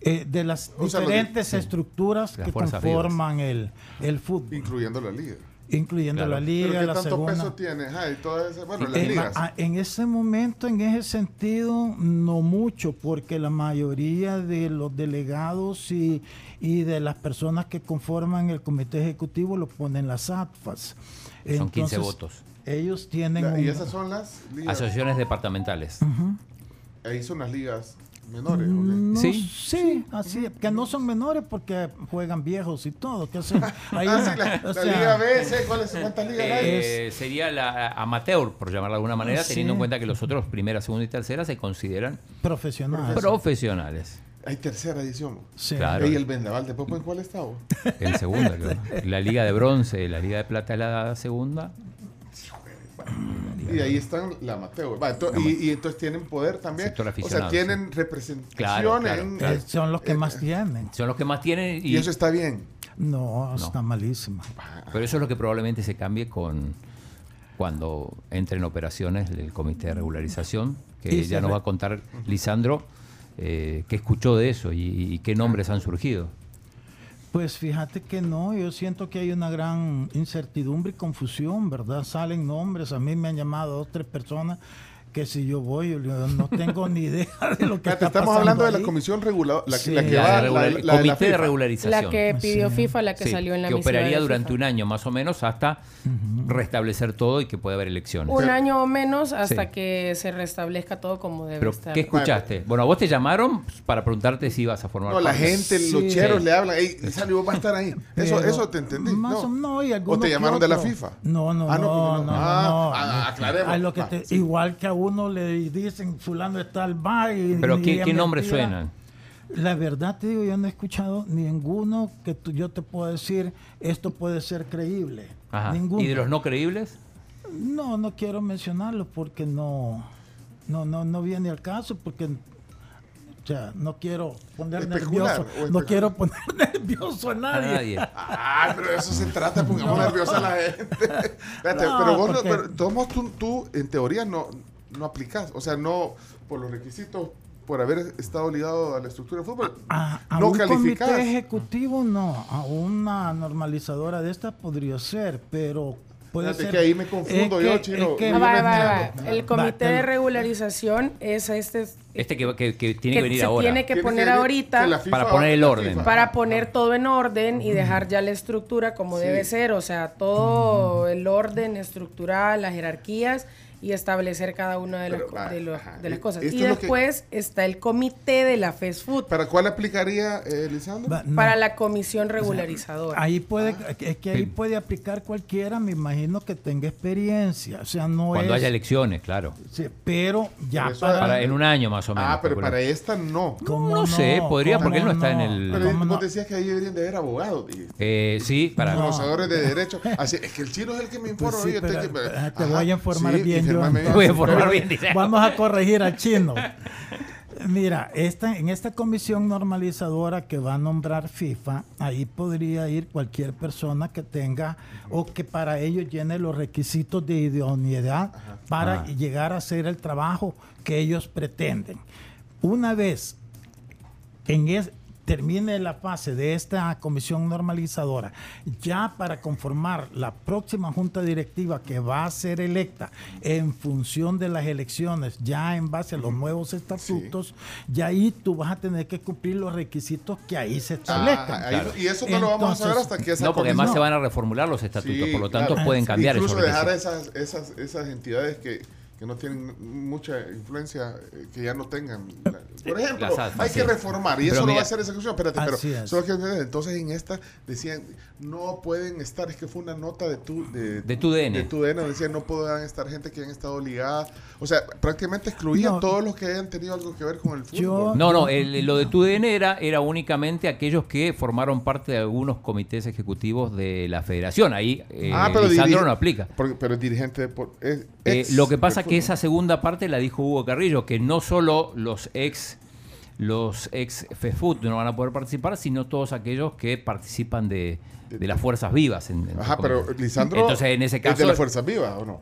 Eh, de las O sea, diferentes estructuras Las que conforman el, el fútbol, Incluyendo la liga. Incluyendo Claro. la ¿Pero liga, qué la tanto segunda. peso tiene? Ajá, y toda esa- bueno, las Eh, ligas. a- en ese momento, en ese sentido, no mucho, porque la mayoría de los delegados y, y de las personas que conforman el comité ejecutivo lo ponen las ATFAS. Son 15 Entonces, votos. Ellos tienen La- y esas son las ligas. Asociaciones departamentales. Ahí son las ligas menores. Sí. sí, así, es, que no son menores porque juegan viejos y todo. Que hacen, hay Ah, una- sí, la, o la sea, Liga B, ¿sí? ¿cuáles, ¿cuántas ligas hay? Eh, sería la amateur, por llamarla de alguna manera, Sí. teniendo en cuenta que los otros, primera, segunda y tercera, se consideran profesionales. profesionales. Hay tercera edición. Sí. Claro. Y el vendaval, ¿después en cuál vos? En segunda. La Liga de Bronce, la Liga de Plata es la segunda. Y ahí están la amateur. Va, ento- y, y entonces tienen poder también. O sea, tienen representación Claro, claro. Eh, son los que más tienen. Son los que más tienen y, Y eso está bien. No, está malísimo. pero eso es lo que probablemente se cambie con cuando entre en operaciones el comité de regularización, que Y ya nos va a contar Lisandro, eh, qué escuchó de eso y, y qué nombres han surgido. Pues fíjate que no, yo siento que hay una gran incertidumbre y confusión, ¿verdad? Salen nombres, a mí me han llamado dos, tres personas que si yo voy, yo no tengo ni idea de lo que está estamos pasando hablando de la comisión reguladora, la, que- Sí. la que La va, de la, regular- la- el la de la comité de FIFA. regularización. La que pidió Sí. FIFA, la que Sí, salió en la que operaría de durante FIFA. un año más o menos hasta restablecer todo y que pueda haber elecciones. Un año o menos hasta Sí. que se restablezca todo como debe Pero, estar. ¿qué escuchaste? Bueno, a vos te llamaron para preguntarte si ibas a formar No, la parte. gente, Sí. los cheros Sí. le hablan, ey, Lizardo, vos vas a estar ahí. Eso, Pero eso te entendí. Más no. o no, y ¿O te llamaron de la. FIFA? No, no, Ah, no, no, no, no, ah, no. ah, aclaremos. Ay, lo que te- sí. Igual que a uno le dicen, fulano está al bar y... Pero y ¿qué, qué nombres suenan? La verdad te digo, yo no he escuchado ninguno que tú- yo te pueda decir, esto puede ser creíble. Ajá. Ninguno. ¿Y de los no creíbles? No, no quiero mencionarlo porque no, no, no, no viene al caso porque o sea, no quiero poner Especular, nervioso, no quiero poner nervioso a A nadie. nadie. Ah, pero eso se trata, pongamos nerviosa a la gente. Espérate, No, pero vos, no- porque- pero, tú, en teoría no, no aplicás, o sea, no, por los requisitos, por haber estado ligado a la estructura de fútbol, A, a no un calificás. comité ejecutivo no, a una normalizadora de esta podría ser, pero puede Fíjate ser. que ahí me confundo es yo, que- chino. es que- va, va, va. entiendo. El comité de regularización es este Este que, que- que tiene que que venir se ahora. tiene que Tiene poner ahorita que la FIFA- Para poner el orden. FIFA. para poner todo en orden y dejar ya la estructura como Sí. debe ser, o sea, todo el orden estructural, las jerarquías y establecer cada una de, Pero, va, de, lo- ajá, de las cosas. Y es lo que- después está el comité de la FES Food ¿Para cuál aplicaría, eh, Lisandro? No, para la comisión regularizadora. Ahí puede, Ah. es que ahí puede aplicar cualquiera, me imagino que tenga experiencia, o sea, no Cuando es, haya elecciones, claro. sí, pero ya para, Para, en un año más o menos. ah, pero para esta no. ¿cómo No sé, podría, ¿Cómo porque él no está en el- Pero ¿Cómo vos no? decías que ahí deberían de haber abogados. Eh, sí, para. Conocedores de derecho. Así, es que el chino es el que me informa. Pues sí, oye, pero, usted que- eh, te voy a informar sí, bien Voy a bien. Vamos a corregir al chino. Mira, esta, en esta comisión normalizadora que va a nombrar FIFA, ahí podría ir cualquier persona que tenga o que para ello llene los requisitos de idoneidad para Ah. llegar a hacer el trabajo que ellos pretenden. Una vez en es- termine la fase de esta comisión normalizadora, ya para conformar la próxima junta directiva que va a ser electa en función de las elecciones, ya en base a los nuevos estatutos, ya ahí tú vas a tener que cumplir los requisitos que ahí se establezcan. Ah, ahí- Y eso no lo vamos a saber Entonces, hasta que esa No, porque además comisión- se van a reformular los estatutos, Sí, por lo tanto claro. pueden cambiar Incluso esos dejar esas, esas, esas entidades que, que no tienen mucha influencia, eh, que ya no tengan. la- por ejemplo, hay sí. que reformar y Pero eso no va mira- a ser esa cuestión. Espérate, pero es. solo que entonces en esta decían no pueden estar, es que fue una nota de tu de, De TUDN. de TUDN, decían no puedan estar gente que han estado ligada, o sea, prácticamente excluían No. todos los que hayan tenido algo que ver con el fútbol. Yo- No, no, el- lo de TUDN era, era únicamente aquellos que formaron parte de algunos comités ejecutivos de la federación. Ahí eh, ah, pero Lisandro no aplica. porque- pero es dirigente de por- es Eh, lo que pasa del que. Esa segunda parte la dijo Hugo Carrillo, que no solo los ex los ex FEFUT no van a poder participar, sino todos aquellos que participan de, de las fuerzas vivas. en- en Ajá, pero. Lisandro Entonces, en ese es caso, de la Fuerza Viva, ¿o no?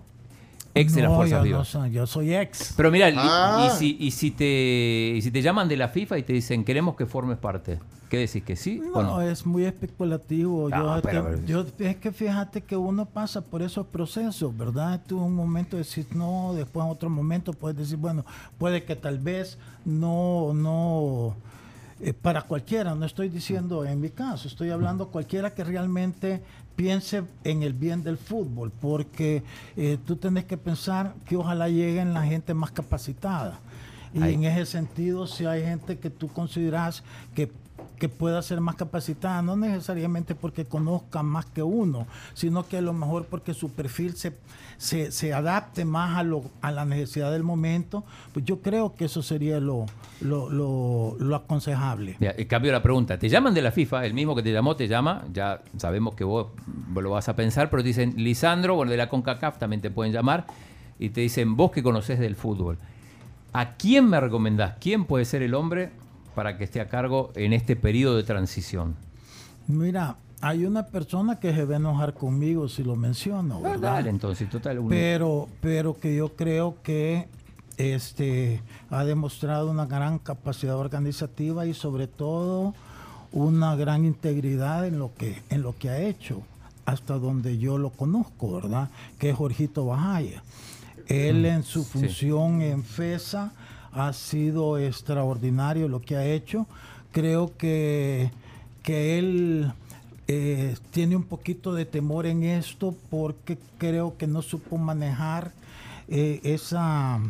Ex de las no, fuerzas yo, no vivas. soy, yo soy ex. Pero mira, y- Ah. y, si, y, si te, y si te llaman de la FIFA y te dicen, queremos que formes parte, ¿qué decís? ¿Que sí o No, no? es muy especulativo. No, yo, pero- te- yo- es que fíjate que uno pasa por esos procesos, ¿verdad? Tú en un momento decís no, después en otro momento puedes decir, bueno, puede que tal vez no, no, eh, para cualquiera, no estoy diciendo en mi caso, estoy hablando cualquiera que realmente piense en el bien del fútbol, porque eh, tú tenés que pensar que ojalá lleguen la gente más capacitada. Y Ahí. en ese sentido, si hay gente que tú consideras que, que pueda ser más capacitada, no necesariamente porque conozca más que uno, sino que a lo mejor porque su perfil se, se, se adapte más a, lo, a la necesidad del momento, pues yo creo que eso sería lo, lo, lo, lo aconsejable. Mira, y cambio la pregunta. Te llaman de la FIFA, el mismo que te llamó te llama, ya sabemos que vos lo vas a pensar, pero dicen, Lisandro, bueno, de la CONCACAF también te pueden llamar, y te dicen, vos que conocés del fútbol, ¿a quién me recomendás? ¿Quién puede ser el hombre para que esté a cargo en este periodo de transición? Mira, hay una persona que se va a enojar conmigo si lo menciono, Ah, ¿verdad? Dale, entonces, total. uno- pero pero que yo creo que este ha demostrado una gran capacidad organizativa y sobre todo una gran integridad en lo que, en lo que ha hecho, hasta donde yo lo conozco, ¿verdad? Que es Jorgito Bajaya. Él en su función en FESA ha sido extraordinario lo que ha hecho. Creo que, que él eh, tiene un poquito de temor en esto porque creo que no supo manejar eh, esa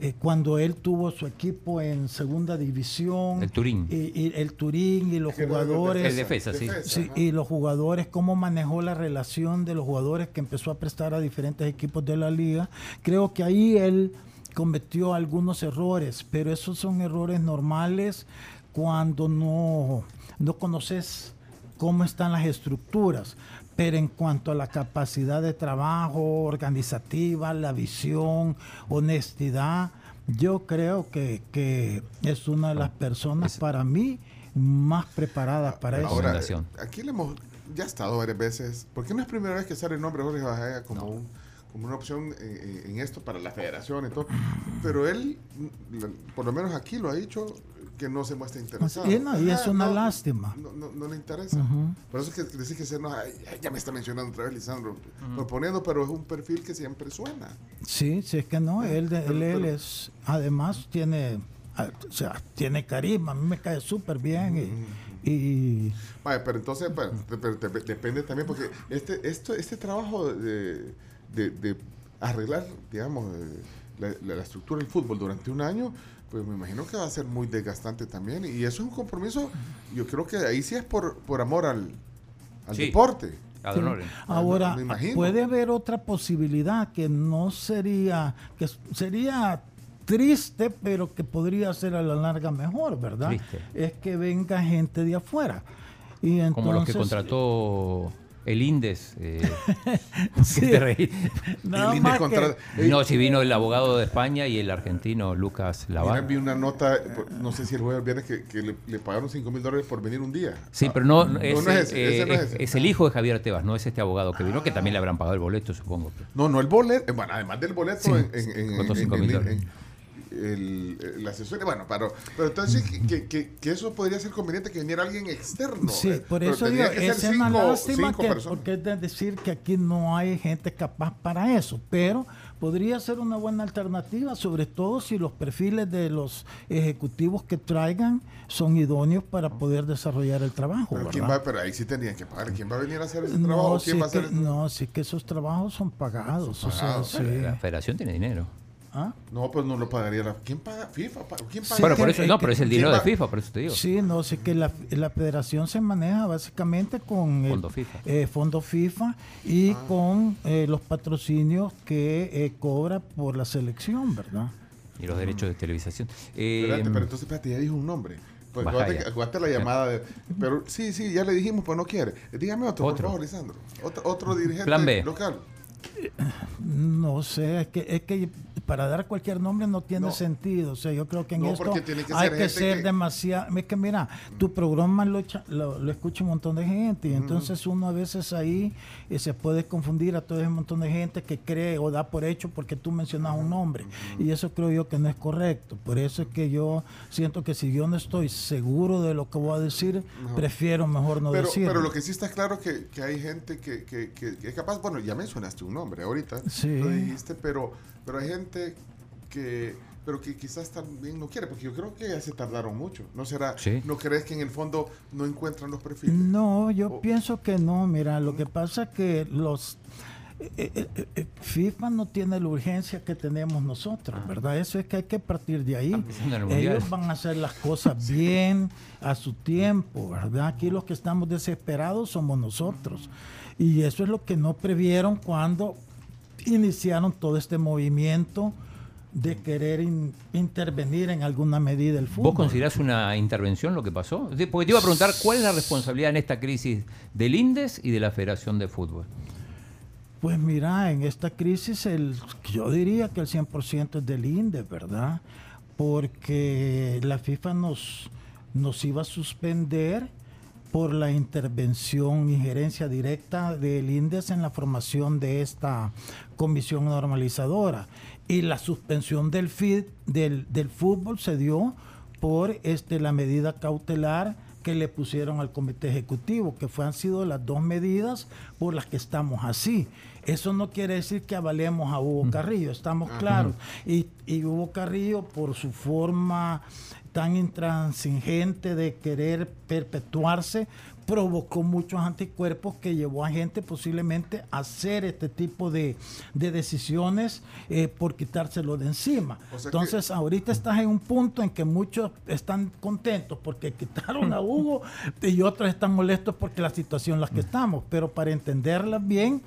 eh, cuando él tuvo su equipo en segunda división. El Turín. Y, y el Turín y los jugadores. El defensa, sí. Y los jugadores, cómo manejó la relación de los jugadores que empezó a prestar a diferentes equipos de la liga. Creo que ahí él cometió algunos errores, pero esos son errores normales cuando no, no conoces cómo están las estructuras. Pero en cuanto a la capacidad de trabajo organizativa, la visión, honestidad, yo creo que, que es una de las personas para mí más preparadas para eso. Ahora, Fundación. eh, aquí le hemos ya estado varias veces, porque no es primera vez que sale el nombre de Jorge Bajaya como, un- como una opción eh, en esto para la federación y todo, pero él, mm, por lo menos aquí lo ha dicho, que no se muestra interesado. Y no, y es Ajá, una no, lástima. No, no- no le interesa. Por eso es que decís que se ay, ay, ya me está mencionando otra vez Lisandro, proponiendo, pero es un perfil que siempre suena. Sí, sí, es que no, él, de- Pero- él, él pero- es, además tiene, ah, o sea, tiene carisma, a mí me cae súper bien y, y Vale, pero entonces, bueno, de- pero de- depende también, porque este, esto, este trabajo de, de- de arreglar, digamos, eh, la, la- la estructura del fútbol durante un año, pues me imagino que va a ser muy desgastante también. Y eso es un compromiso, yo creo que ahí sí es por, por amor al, al Sí. deporte. Ahora puede haber otra posibilidad que no sería, que sería triste, pero que podría ser a la larga mejor, ¿verdad? Triste. Es que venga gente de afuera. Y Como los que entonces- contrató el Indes. eh, Sí. ¿qué te reí? Nada El Indes más que- contra- Ey, No, si vino el abogado de España y el argentino Lucas Lavar. vi una nota, no sé si el jueves o el viernes, que, que le, le pagaron 5 mil dólares por venir un día. Sí, pero no, no, ese, no es ese, ese eh, no es es, ese. es el hijo de Javier Tebas, no es este abogado que vino, que también le habrán pagado el boleto, supongo. No, no el boleto. Bueno, además del boleto, Sí, en, en, en, el, el asesoría. Bueno, pero, pero entonces que, que, eso podría ser conveniente que viniera alguien externo. Sí, eh, por eso digo, que es una cinco- lástima cinco que, personas. porque es de decir que aquí no hay gente capaz para eso, pero podría ser una buena alternativa, sobre todo si los perfiles de los ejecutivos que traigan son idóneos para poder desarrollar el trabajo. Pero, ¿quién va, pero ahí sí tendrían que pagar. ¿Quién va a venir a hacer ese trabajo? No, ¿Quién sí va a hacer que, ese- no, sí que esos trabajos son pagados. Son o sea, sí. La federación tiene dinero. ¿Ah? No, pues no lo pagaría la. ¿Quién paga? FIFA. ¿Quién paga? Sí, bueno, por eso, no, pero es el ¿quién dinero de FIFA, por eso te digo. Sí, no, sé que la, la federación se maneja básicamente con el Fondo FIFA. eh, fondo FIFA y con eh, los patrocinios que eh, cobra por la selección, ¿verdad? Y los derechos de televisación. Eh, Espérate, pero entonces, espérate, ya dijo un nombre. Pues acuérdate la llamada de. Pero sí, sí, ya le dijimos, pues no quiere. Dígame otro, por Otro. favor, Lisandro. Otro, otro dirigente Plan B. local. No sé, es que, es que para dar cualquier nombre no tiene No. sentido. O sea, yo creo que en No, esto que hay que ser que- demasiado. Es que mira, tu programa lo, lo, lo escucha un montón de gente y entonces uno a veces ahí eh, se puede confundir a todo ese montón de gente que cree o da por hecho porque tú mencionas un nombre. Y eso creo yo que no es correcto. Por eso es que yo siento que si yo no estoy seguro de lo que voy a decir, prefiero mejor no decirlo. pero lo que sí está claro que, que hay gente que- que es capaz, bueno, ya mencionaste un nombre ahorita, Sí. lo dijiste, pero, pero hay gente que, pero que quizás también no quiere, porque yo creo que ya se tardaron mucho. ¿No será, Sí. no crees que en el fondo no encuentran los perfiles? No, yo O- pienso que no. Mira, lo que pasa es que los eh, eh, eh, FIFA no tiene la urgencia que tenemos nosotros, ¿verdad? Eso es que hay que partir de ahí. Ellos van a hacer las cosas bien a su tiempo, ¿verdad? Aquí los que estamos desesperados somos nosotros. Y eso es lo que no previeron cuando iniciaron todo este movimiento de querer in- intervenir en alguna medida el fútbol. ¿Vos considerás una intervención lo que pasó? Porque te iba a preguntar cuál es la responsabilidad en esta crisis del INDES y de la Federación de Fútbol. Pues mira, en esta crisis el, yo diría que el 100% es del INDE, ¿verdad? Porque la FIFA nos, nos iba a suspender por la intervención, injerencia directa del INDES en la formación de esta comisión normalizadora. Y la suspensión del, FID, del, del fútbol se dio por este, la medida cautelar que le pusieron al comité ejecutivo, que fue, han sido las dos medidas por las que estamos así. Eso no quiere decir que avalemos a Hugo Carrillo, estamos claros. Y, y Hugo Carrillo, por su forma tan intransigente de querer perpetuarse, provocó muchos anticuerpos que llevó a gente posiblemente a hacer este tipo de, de decisiones eh, por quitárselo de encima. O sea Entonces, ahorita estás en un punto en que muchos están contentos porque quitaron a Hugo y otros están molestos porque la situación en la que estamos. Pero para entenderla bien,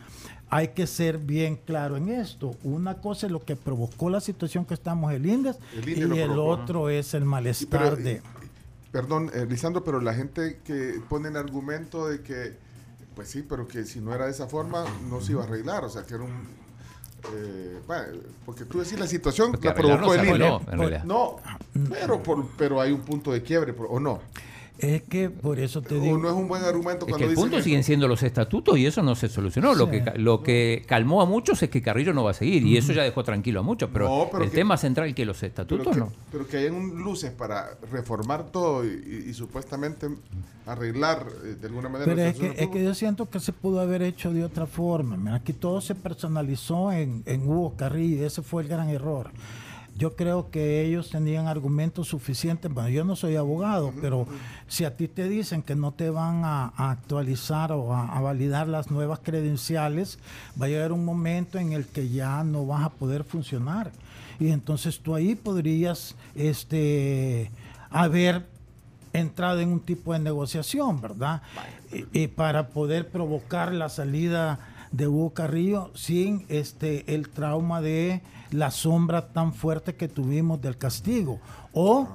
hay que ser bien claro en esto. Una cosa es lo que provocó la situación que estamos el INDES El y INDES el provocó, otro es el malestar pero, de... eh, Perdón, eh, Lisandro, pero la gente que pone el argumento de que, pues sí, pero que si no era de esa forma, no se iba a arreglar. O sea, que era un. eh, bueno, porque tú decís la situación Porque la provocó no el en realidad. No, pero, por, pero hay un punto de quiebre, por- ¿o no? Es que por eso te O digo... no es un buen argumento Es cuando que el punto eso. siguen siendo los estatutos y eso no se solucionó. Lo, que, ca- lo que calmó a muchos es que Carrillo no va a seguir y eso ya dejó tranquilo a muchos. Pero, No, pero el que- tema central que los Pero estatutos que, no. pero que hayan luces para reformar todo y, y- y supuestamente arreglar eh, de alguna manera. Pero es que, es que yo siento que se pudo haber hecho de otra forma. Mira, aquí todo se personalizó en, en Hugo Carrillo y ese fue el gran error. Yo creo que ellos tenían argumentos suficientes. Bueno, yo no soy abogado, pero si a ti te dicen que no te van a, a actualizar o a, a validar las nuevas credenciales, va a llegar un momento en el que ya no vas a poder funcionar. Y entonces tú ahí podrías este, haber entrado en un tipo de negociación, ¿verdad? Y, y para poder provocar la salida de Hugo Carrillo sin este el trauma de la sombra tan fuerte que tuvimos del castigo o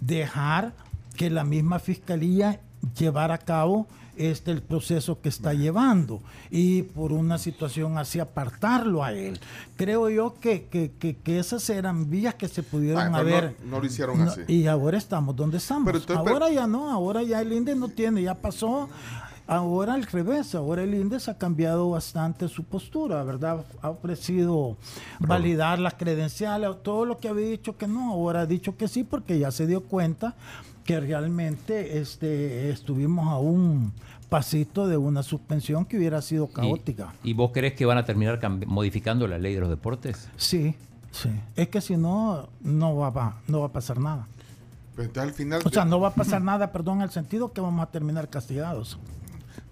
dejar que la misma fiscalía llevara a cabo este el proceso que está llevando y por una situación así apartarlo a él. Creo yo que, que, que- que esas eran vías que se pudieron Ah, no- haber. no lo hicieron así. Y ahora estamos donde estamos. Pero entonces, ahora ya no, ahora ya el INDE no tiene, ya pasó. Ahora al revés, ahora el INDES ha cambiado bastante su postura, ¿verdad? Ha ofrecido validar las credenciales, todo lo que había dicho que no, ahora ha dicho que sí porque ya se dio cuenta que realmente este, estuvimos a un pasito de una suspensión que hubiera sido caótica. ¿Y, vos crees que van a terminar modificando la ley de los deportes? Sí, sí. Es que si no, no va, va- no va a pasar nada. Pero entonces al final. O sea, no va a pasar nada, perdón, en el sentido que vamos a terminar castigados.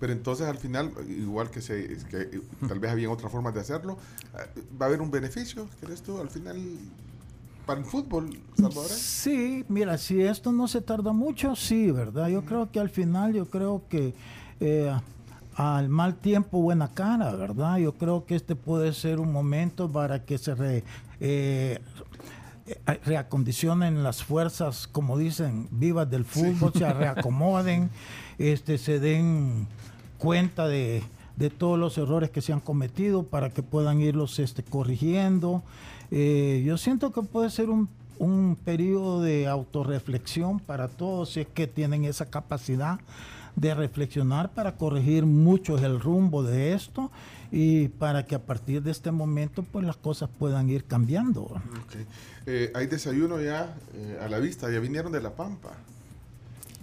Pero entonces al final, igual que, se, que eh, tal vez había otras formas de hacerlo, eh, ¿va a haber un beneficio, crees tú, al final para el fútbol salvadoreño? Sí, mira, si esto no se tarda mucho, sí, ¿verdad? Yo creo que al final, yo creo que eh, al mal tiempo, buena cara, ¿verdad? Yo creo que este puede ser un momento para que se re- eh, eh, reacondicionen las fuerzas, como dicen, vivas del fútbol, se reacomoden, este, se den cuenta de, de todos los errores que se han cometido para que puedan irlos este, corrigiendo. Eh, yo siento que puede ser un, un periodo de autorreflexión para todos si es que tienen esa capacidad de reflexionar para corregir mucho el rumbo de esto y para que a partir de este momento pues las cosas puedan ir cambiando. Ok. Eh, hay desayuno ya eh, a la vista, ya vinieron de La Pampa.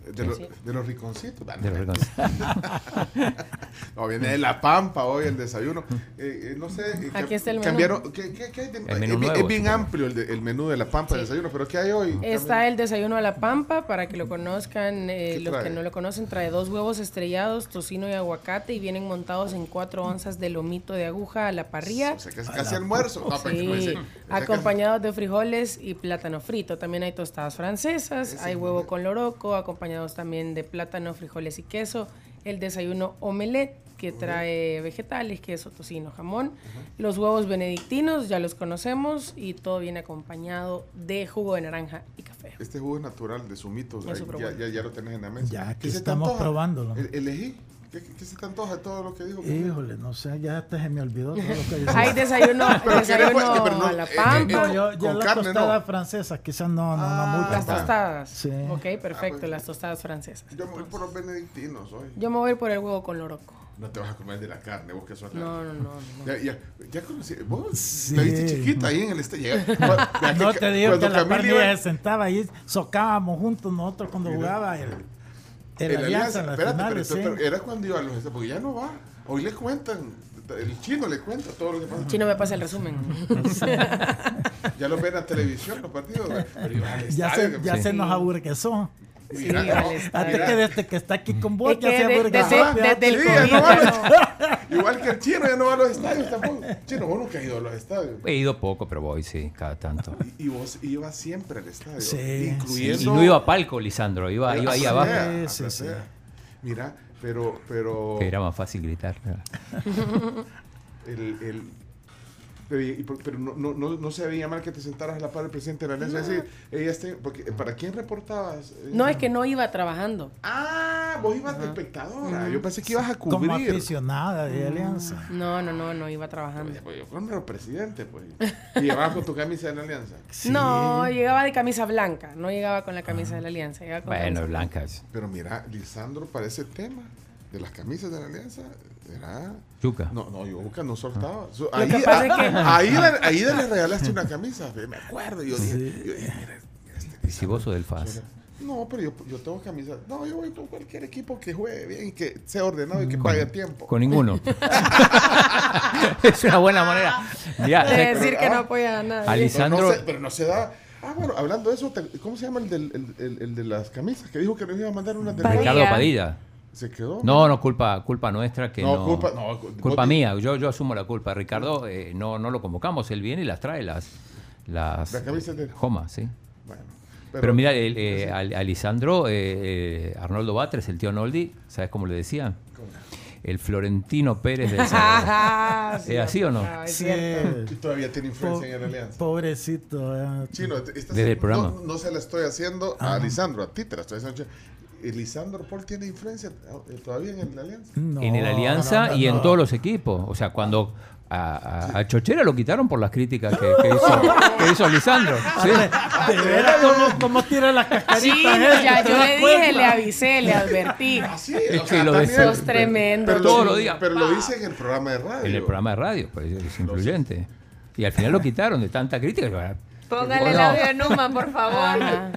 De, sí. de los riconcitos. De los recon- No, viene de La Pampa hoy el desayuno. Eh, eh, no sé. eh, Aquí está el menú. Cambiaron, ¿qué, qué- qué hay de- El menú es, bien- nuevo, es bien supongo. amplio el, de- el menú de La Pampa de desayuno, pero ¿qué hay hoy? Está el desayuno a la pampa, para que lo conozcan, eh, ¿Qué los que no lo conocen, trae dos huevos estrellados, tocino y aguacate y vienen montados en cuatro onzas de lomito de aguja a la parrilla. O sea, que es casi almuerzo. No, Sí, acompañados de frijoles y plátano frito. También hay tostadas francesas, hay huevo con loroco, acompañados también de plátano, frijoles y queso. El desayuno omelette, que trae vegetales, queso, tocino, jamón. Los huevos benedictinos, ya los conocemos, y todo viene acompañado de jugo de naranja y café. Este jugo es natural de sumitos. Ya, ya, ya lo tenés en la mesa. Ya, ¿Qué aquí se te estamos probándolo. El- Elegí. ¿Qué, qué- se te antoja de todo lo que dijo? Híjole, no sé, ya hasta se me olvidó todo lo que decía. Hay desayuno, Pero desayuno. Pero no, a la eh, eh, pampa. No, yo, yo Con las carne, tostadas no. francesas, quizás no, no, Ah, no mucho. Las tostadas. Sí. Ok, perfecto, pues. las tostadas francesas. Yo me voy por los benedictinos hoy. Yo me voy a ir por el huevo con loroco. No te vas a comer de la carne, vos que sos la... No, no, no. no. Ya, ya, ya conocí, vos Sí. te viste chiquita ahí en el este. No te digo que la Camila se sentaba ahí, socábamos juntos nosotros cuando Mira. jugaba el, El Alianza las espérate, pero, finales, pero sí. era cuando iba a los porque ya no va. Hoy le cuentan, el chino le cuenta todo lo que pasa. Chino me pasa el resumen. Ya lo ven en televisión los partidos. Pero Ya estadio, se, ya que- se nos aburguesó. Sí. Hasta que desde que está aquí con vos Es ya que se de- aburguesó. desde- fíjate. desde el Sí, ya COVID no va a ya los- Igual que el chino ya no va a los estadios tampoco. Chino, vos nunca has ido a los estadios. He ido poco, pero voy, sí, cada tanto. Y vos ibas siempre al estadio. Sí, incluyendo. Y no iba a palco, Lisandro, iba, iba ahí abajo. Sí, sí. Mira, pero. pero Que era más fácil gritar. el, el- pero, y pero no, no, no, no se veía mal que te sentaras a la par del presidente de la alianza. Es decir, ella este- porque, ¿Para quién reportabas? No, es que no iba trabajando. Ah, vos ibas de espectadora. Yo pensé que ibas a Como cubrir. aficionada de Alianza. No, no, no, no iba trabajando. Pues yo cuando era presidente, pues. Y llevabas con tu camisa de la alianza. No, llegaba de camisa blanca, no llegaba con la camisa de la alianza. Llegaba con Bueno, blancas. Pero mira, Lisandro, para ese tema de las camisas de la alianza, era. Yuca. No, no, yo nunca no soltaba. So- Lo ahí, que pasa es que- ahí, le, ahí le regalaste una camisa, me acuerdo. Yo dije, yo dije, mira, este Y si vos sos del FAS. No, pero yo, yo tengo camisas. No, yo voy con cualquier equipo que juegue bien y que sea ordenado y que pague a tiempo. Con ninguno. es una buena manera. Ya, De decir que no ah, apoya a nadie. Ali- Pero no, se, pero no se da. Ah, bueno, hablando de eso, ¿cómo se llama el, del, el, el- el de las camisas? Que dijo que nos iba a mandar unas de Padilla. Ricardo Padilla. ¿Se quedó? No, no, culpa, culpa nuestra que No, no. culpa- no, cu- culpa mía, yo, yo asumo la culpa. Ricardo, eh, no, no lo convocamos, él viene y las trae, las. Las, Las camisas de- Joma, sí. Bueno, Pero, mira, el, eh, a, a Lisandro, eh, eh, Arnoldo Batres, el tío Noldi, ¿sabes cómo le decían? El Florentino Pérez del. Ah, ¿Es así o no? Ah, es Sí. Y todavía tiene influencia en la Po- alianza. pobrecito. eh. Chino, esta- Desde el programa. No, no se la estoy haciendo a Lisandro, a ti te la estoy haciendo. ¿Y Lisandro Paul tiene influencia eh, todavía en la alianza? No, en el Alianza no, y en todos los equipos. O sea, cuando a, a- a Chochera lo quitaron por las críticas que, que hizo, que hizo Lisandro. ¿sí? De veras, ¿cómo, cómo tira las cascaritas? Sí, ya ¿Te yo le dije, cuenta? le avisé, le advertí. Sí, Es que lo también- de- Sos tremendo. Pero Todos lo, los días. Pero lo dice en el programa de radio. En el programa de radio, pues es influyente. Y al final lo quitaron de tanta crítica. Póngale el No. audio de Numa, por favor. Ajá.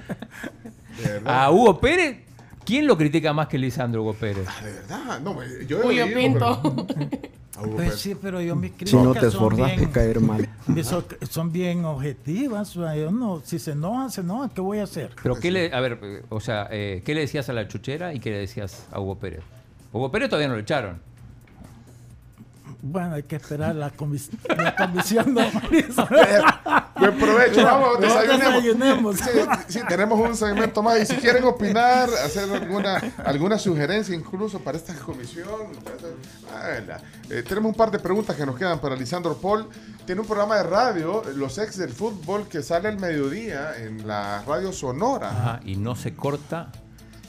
De verdad. A Hugo Pérez, ¿quién lo critica más que Lisandro Hugo Pérez? Ah, de verdad. No, me- yo he Julio oído, Pinto. pero- A Hugo Pues sí, pero yo mis Si no te críticas esforzaste bien- caer mal. Son, son bien objetivas. o sea, yo no, si se enojan, se enojan. ¿Qué voy a hacer? Pero qué le, a ver, o sea, eh, ¿qué le decías a la Chuchera y qué le decías a Hugo Pérez? Hugo Pérez todavía no lo echaron. Bueno, hay que esperar la, comis- la comisión de Marisa. Buen provecho, vamos, Vamos, desayunemos. desayunemos. Sí, sí, tenemos un segmento más. Y si quieren opinar, hacer alguna, alguna sugerencia incluso para esta comisión. Eh, tenemos un par de preguntas que nos quedan para Lisandro Paul. Tiene un programa de radio, Los Ex del Fútbol, que sale al mediodía en la radio Sonora. Ajá, y no se corta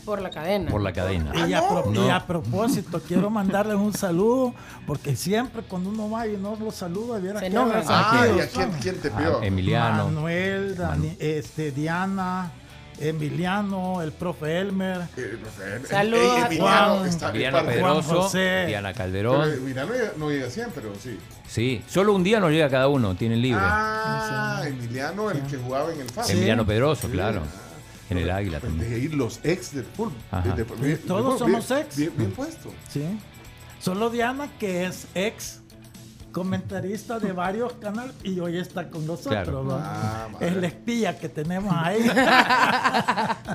Por la cadena. por la cadena. Y a, pro- No. y a propósito, quiero mandarles un saludo, porque siempre cuando uno va y no los saluda, viera Se que hablan Ah, aquí, ¿y a quién, quién te pidió? Ah, Emiliano. Manuel, Dani- este, Diana, Emiliano, el profe Elmer. Eh, Rafael, Saludos eh, eh, a Emiliano Juan. está- Emiliano está- Pedroso, José. Diana Pero Calderón. Emiliano no llega siempre, pero sí. Sí, solo un día nos llega cada uno, tienen libre. Ah, Emiliano, el que jugaba en el FAS. Emiliano Pedroso, Sí. claro. En el Águila Pues también. de ir los ex del fútbol. De- de- Todos bien- somos ex. Bien, bien puesto. ¿sí? Solo Diana, que es ex comentarista de varios canales y hoy está con nosotros. Claro. ¿no? Ah, es la espía que tenemos ahí.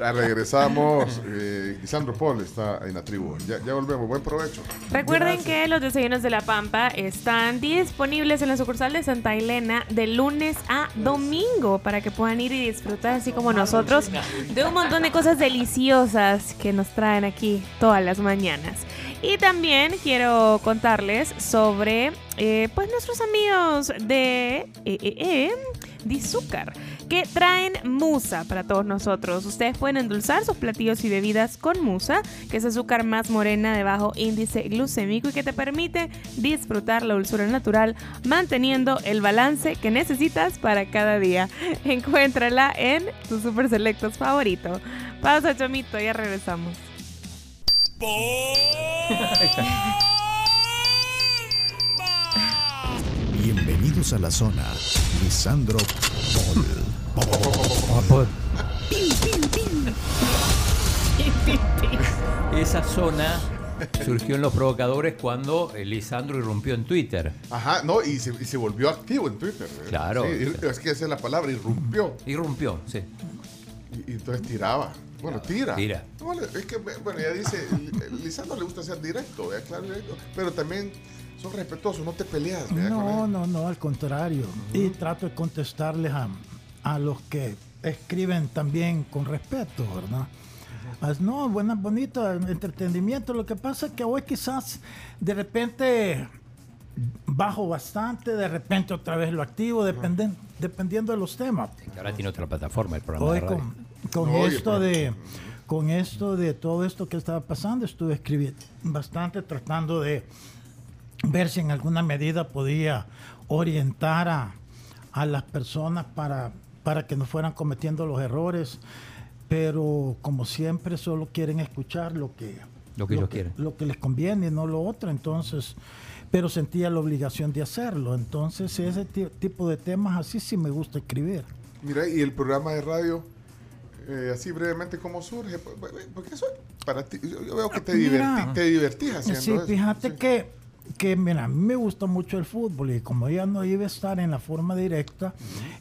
Ya regresamos. Eh, Lisandro Paul está en la tribu. Ya, ya volvemos. Buen provecho. Recuerden que los desayunos de la Pampa están disponibles en la sucursal de Santa Elena de lunes a domingo para que puedan ir y disfrutar así como nosotros de un montón de cosas deliciosas que nos traen aquí todas las mañanas. Y también quiero contarles sobre eh, pues nuestros amigos de eh, eh, eh, de azúcar que traen musa para todos nosotros. Ustedes pueden endulzar sus platillos y bebidas con musa, que es azúcar más morena de bajo índice glucémico y que te permite disfrutar la dulzura natural, manteniendo el balance que necesitas para cada día. Encuéntrala en tu super selectos favorito. Pausa, Chomito, ya regresamos. Bienvenidos a la zona. Lisandro Paul. Esa zona surgió en los provocadores cuando eh, Lisandro irrumpió en Twitter. Ajá, no, y se, y se volvió activo en Twitter. ¿eh? Claro. Sí, ir- es que esa es la palabra, irrumpió. Irrumpió, sí. Y, y entonces tiraba. Bueno, tira. Tira. No, es que, bueno, ya dice, Li- Lisandro le gusta ser directo, ¿verdad? claro, directo. Pero también son respetuosos, no te peleas, No, no, no, al contrario. Y trato de contestarles a, a los que escriben también con respeto, ¿verdad? As- No, buena, bonito entretenimiento. Lo que pasa es que hoy quizás de repente bajo bastante, de repente otra vez lo activo, dependen- dependiendo de los temas. Que Ahora tiene otra plataforma el programa Hoy de radio. con, con No, oye, esto pero- de con esto de todo esto que estaba pasando, estuve escribiendo bastante tratando de ver si en alguna medida podía orientar a, a las personas para, para que no fueran cometiendo los errores, pero como siempre solo quieren escuchar lo que, Lo que ellos quieren. lo que les conviene y no lo otro, entonces, pero sentía la obligación de hacerlo, entonces ese ti- tipo de temas así sí me gusta escribir. Mira, y el programa de radio, eh, así brevemente, ¿cómo surge? Por- por- Porque eso, para ti, yo yo veo que te, Mira, divertí, te divertís haciendo Sí, eso. fíjate Sí. que, que, mira, a mí me gusta mucho el fútbol y como ya no iba a estar en la forma directa,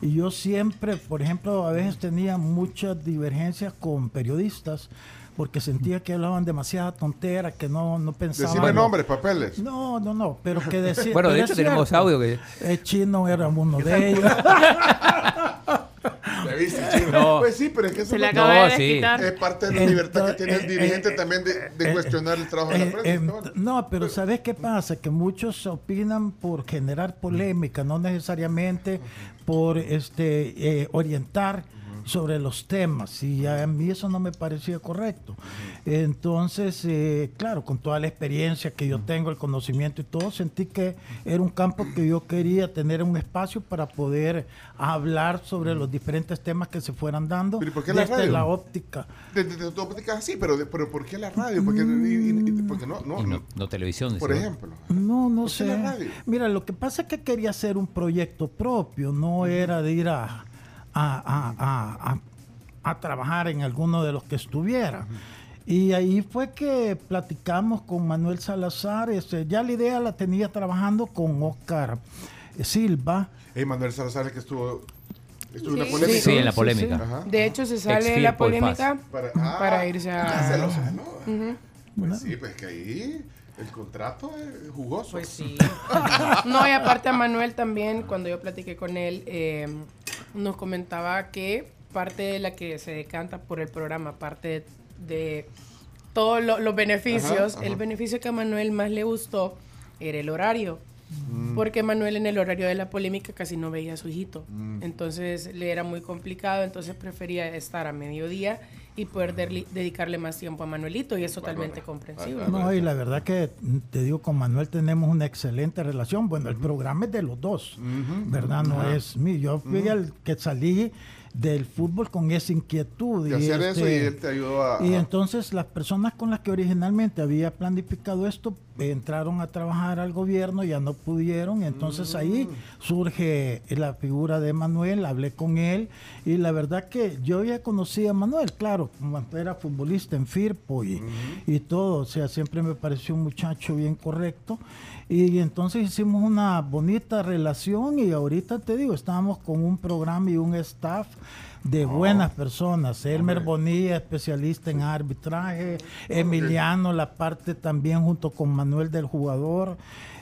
y yo siempre, por ejemplo, a veces tenía muchas divergencias con periodistas porque sentía que hablaban demasiada tontera, que no, no pensaban. Decime nombres, papeles. No, no, no, pero que decía. Bueno, de hecho tenemos cierto. audio que... El chino era uno de ellos. ¿Ya viste? No. Pues sí, pero es que eso Se le es- acaba No, de sí. desquitar. es parte de la libertad que tiene el Entonces, dirigente eh, eh, también de, de eh, cuestionar el trabajo de la Eh, prensa. em, ¿no? no, pero ¿sabes qué pasa? Que muchos opinan por generar polémica, no necesariamente por este eh, orientar sobre los temas y a mí eso no me parecía correcto. Entonces, eh, claro, con toda la experiencia que yo tengo, el conocimiento y todo, sentí que era un campo que yo quería tener un espacio para poder hablar sobre los diferentes temas que se fueran dando Pero ¿y por qué la desde radio? la óptica. Desde de, tu óptica, sí, pero, de- pero ¿por qué la radio? Porque, y- y- y- porque no, no, no, no televisión. por ejemplo. No, no ¿Por qué sé. la radio? Mira, lo que pasa es que quería hacer un proyecto propio, no era de ir a, a, a- a- a- a trabajar en alguno de los que estuviera. Y ahí fue que platicamos con Manuel Salazar. este, ya la idea la tenía trabajando con Oscar Silva. Hey, Manuel Salazar, el que estuvo, estuvo en la Sí. polémica. Sí, en la polémica. sí. De hecho, se sale de la polémica Para, para, ah, irse ya se a... Pues sí, pues que ahí el contrato es jugoso. Pues sí. No, y aparte a Manuel también, cuando yo platiqué con él, eh, nos comentaba que parte de la que se decanta por el programa, parte de, de todos lo- los beneficios, Ajá, ajá. el beneficio que a Manuel más le gustó era el horario. Mm. Porque Manuel en el horario de la polémica casi no veía a su hijito. Mm. Entonces le era muy complicado, entonces prefería estar a mediodía y poder dedicarle más tiempo a Manuelito y es totalmente comprensible. No, y la verdad que te digo, con Manuel tenemos una excelente relación. Bueno, el programa es de los dos, ¿verdad? No es mío. Yo fui el que salí del fútbol con esa inquietud. De hacer eso y este, él te ayudó a... y entonces las personas con las que originalmente había planificado esto entraron a trabajar al gobierno, ya no pudieron, entonces ahí Mm. surge la figura de Manuel, hablé con él y la verdad que yo ya conocí a Manuel, claro, era futbolista en Firpo y, y todo, o sea, siempre me pareció un muchacho bien correcto y entonces hicimos una bonita relación y ahorita te digo, estábamos con un programa y un staff de buenas personas. Elmer Bonilla, especialista en arbitraje. Emiliano, la parte también junto con Manuel del jugador.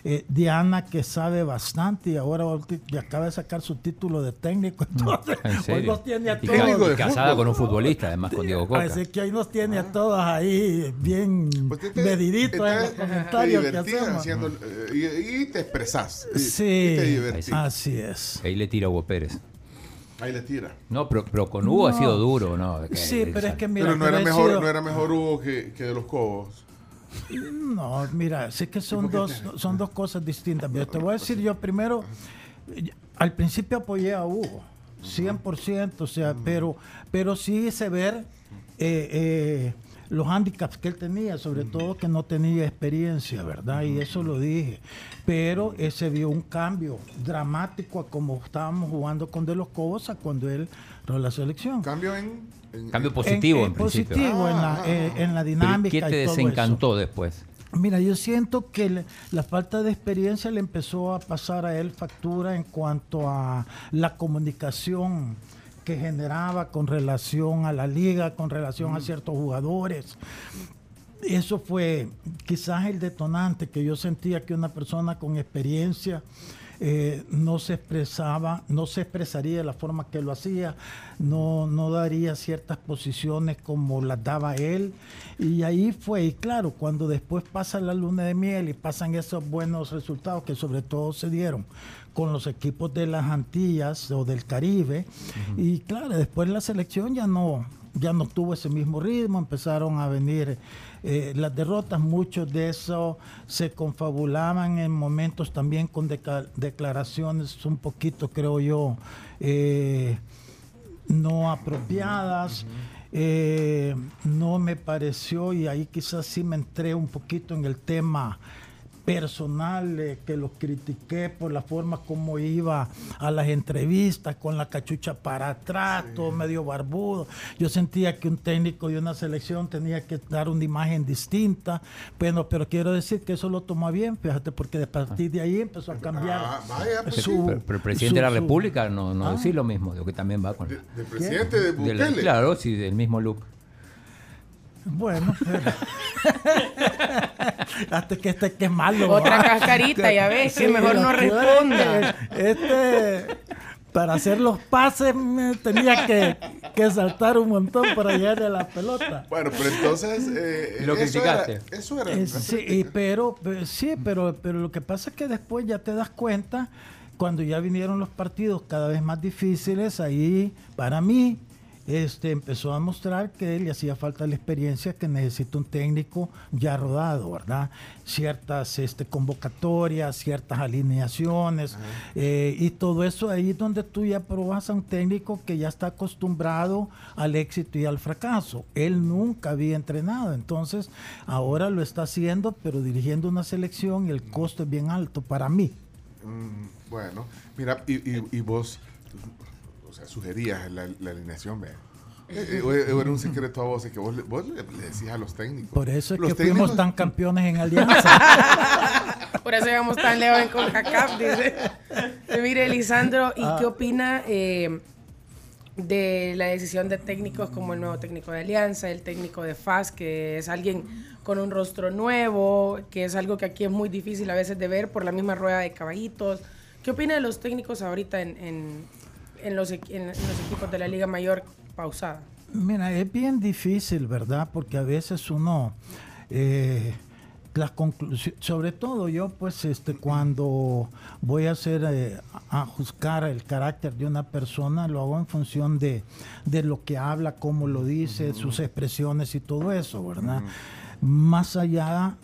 Eh, Diana, que sabe bastante y ahora y acaba de sacar su título de técnico. Entonces, En hoy nos tiene a Y todos. Técnico de casada con un futbolista, además con Diego Coca. Así que hoy nos tiene a todos ahí bien Pues te- mediditos en los te comentarios que divertís hacemos. haciendo, eh, y, y te expresás. y- Sí, y te divertís. así es. Ahí le tira a Hugo Pérez. Ahí le tira. No, pero, pero con Hugo ha sido duro, ¿no? Que- Sí, pero es que mira, Pero no era, mejor, no era mejor Hugo que, que de los Cobos. No, mira, sé que son dos, son dos cosas distintas. Pero te voy a decir yo primero, al principio apoyé a Hugo, 100%, o sea, pero, pero sí hice ver eh, eh, los handicaps que él tenía, sobre todo que no tenía experiencia, ¿verdad? Y eso lo dije. Pero ese vio un cambio dramático a como estábamos jugando con De los Cobos a cuando él a la selección. Cambio en... en- Cambio en- positivo en, en, principio. positivo en, la, Ah, eh, en la dinámica. ¿Qué te y todo desencantó después? Mira, yo siento que le- la falta de experiencia le empezó a pasar a él factura en cuanto a la comunicación que generaba con relación a la liga, con relación a ciertos jugadores. Eso fue quizás el detonante que yo sentía que una persona con experiencia eh, no se expresaba, no se expresaría de la forma que lo hacía, no, no daría ciertas posiciones como las daba él. Y ahí fue, y claro, cuando después pasa la luna de miel y pasan esos buenos resultados que sobre todo se dieron con los equipos de las Antillas o del Caribe, y claro, después la selección ya no, ya no tuvo ese mismo ritmo, empezaron a venir eh, las derrotas, muchos de eso se confabulaban en momentos también con declaraciones un poquito, creo yo, eh, no apropiadas. Eh, no me pareció, y ahí quizás sí me entré un poquito en el tema personal, eh, que lo critiqué por la forma como iba a las entrevistas, con la cachucha para atrás, todo medio barbudo. Yo sentía que un técnico de una selección tenía que dar una imagen distinta, bueno, pero quiero decir que eso lo tomó bien, fíjate, porque a partir de ahí empezó a cambiar. Ah, vaya, pues, su- pero, pero el presidente de la República no, no Ah. decía lo mismo, digo que también va con... de- del presidente de de la- Bukele. claro, sí, del mismo look. Bueno, pero- hasta que este que es malo. Otra cascarita, ya ves, que Sí, mejor lo no responda. que Este, para hacer los pases, me tenía que, que saltar un montón para llegarle a la pelota. Bueno, pero entonces... eh, Lo eso criticaste. Era, eso era... Eh, sí, y pero, pero- sí, pero, pero lo que pasa es que después ya te das cuenta, cuando ya vinieron los partidos cada vez más difíciles, ahí para mí este, empezó a mostrar que le hacía falta la experiencia que necesita un técnico ya rodado, ¿verdad? Ciertas este, convocatorias, ciertas alineaciones eh, y todo eso ahí es donde tú ya probas a un técnico que ya está acostumbrado al éxito y al fracaso. Él nunca había entrenado, entonces ahora lo está haciendo, pero dirigiendo una selección y el costo es bien alto para mí. Mm, bueno, mira, y, y, y vos, sea, sugerías la, la alineación, ¿ve? Eh, eh, o o era un secreto a vos, es que vos, le- vos le, le decías a los técnicos. Por eso es Los que fuimos tan campeones en Alianza. Por eso llegamos tan lejos en CONCACAF, dice. Eh, Mire, Lisandro, ¿y Ah. qué opina eh, de la decisión de técnicos como el nuevo técnico de Alianza, el técnico de FAS, que es alguien con un rostro nuevo, que es algo que aquí es muy difícil a veces de ver por la misma rueda de caballitos? ¿Qué opina de los técnicos ahorita en, en, en los, en- en los equipos de la Liga Mayor pausada? Mira, es bien difícil, ¿verdad? Porque a veces uno, eh, las conclusiones, sobre todo yo, pues, este, cuando voy a hacer, eh, a juzgar el carácter de una persona, lo hago en función de, de lo que habla, cómo lo dice, sus expresiones y todo eso, ¿verdad? Más allá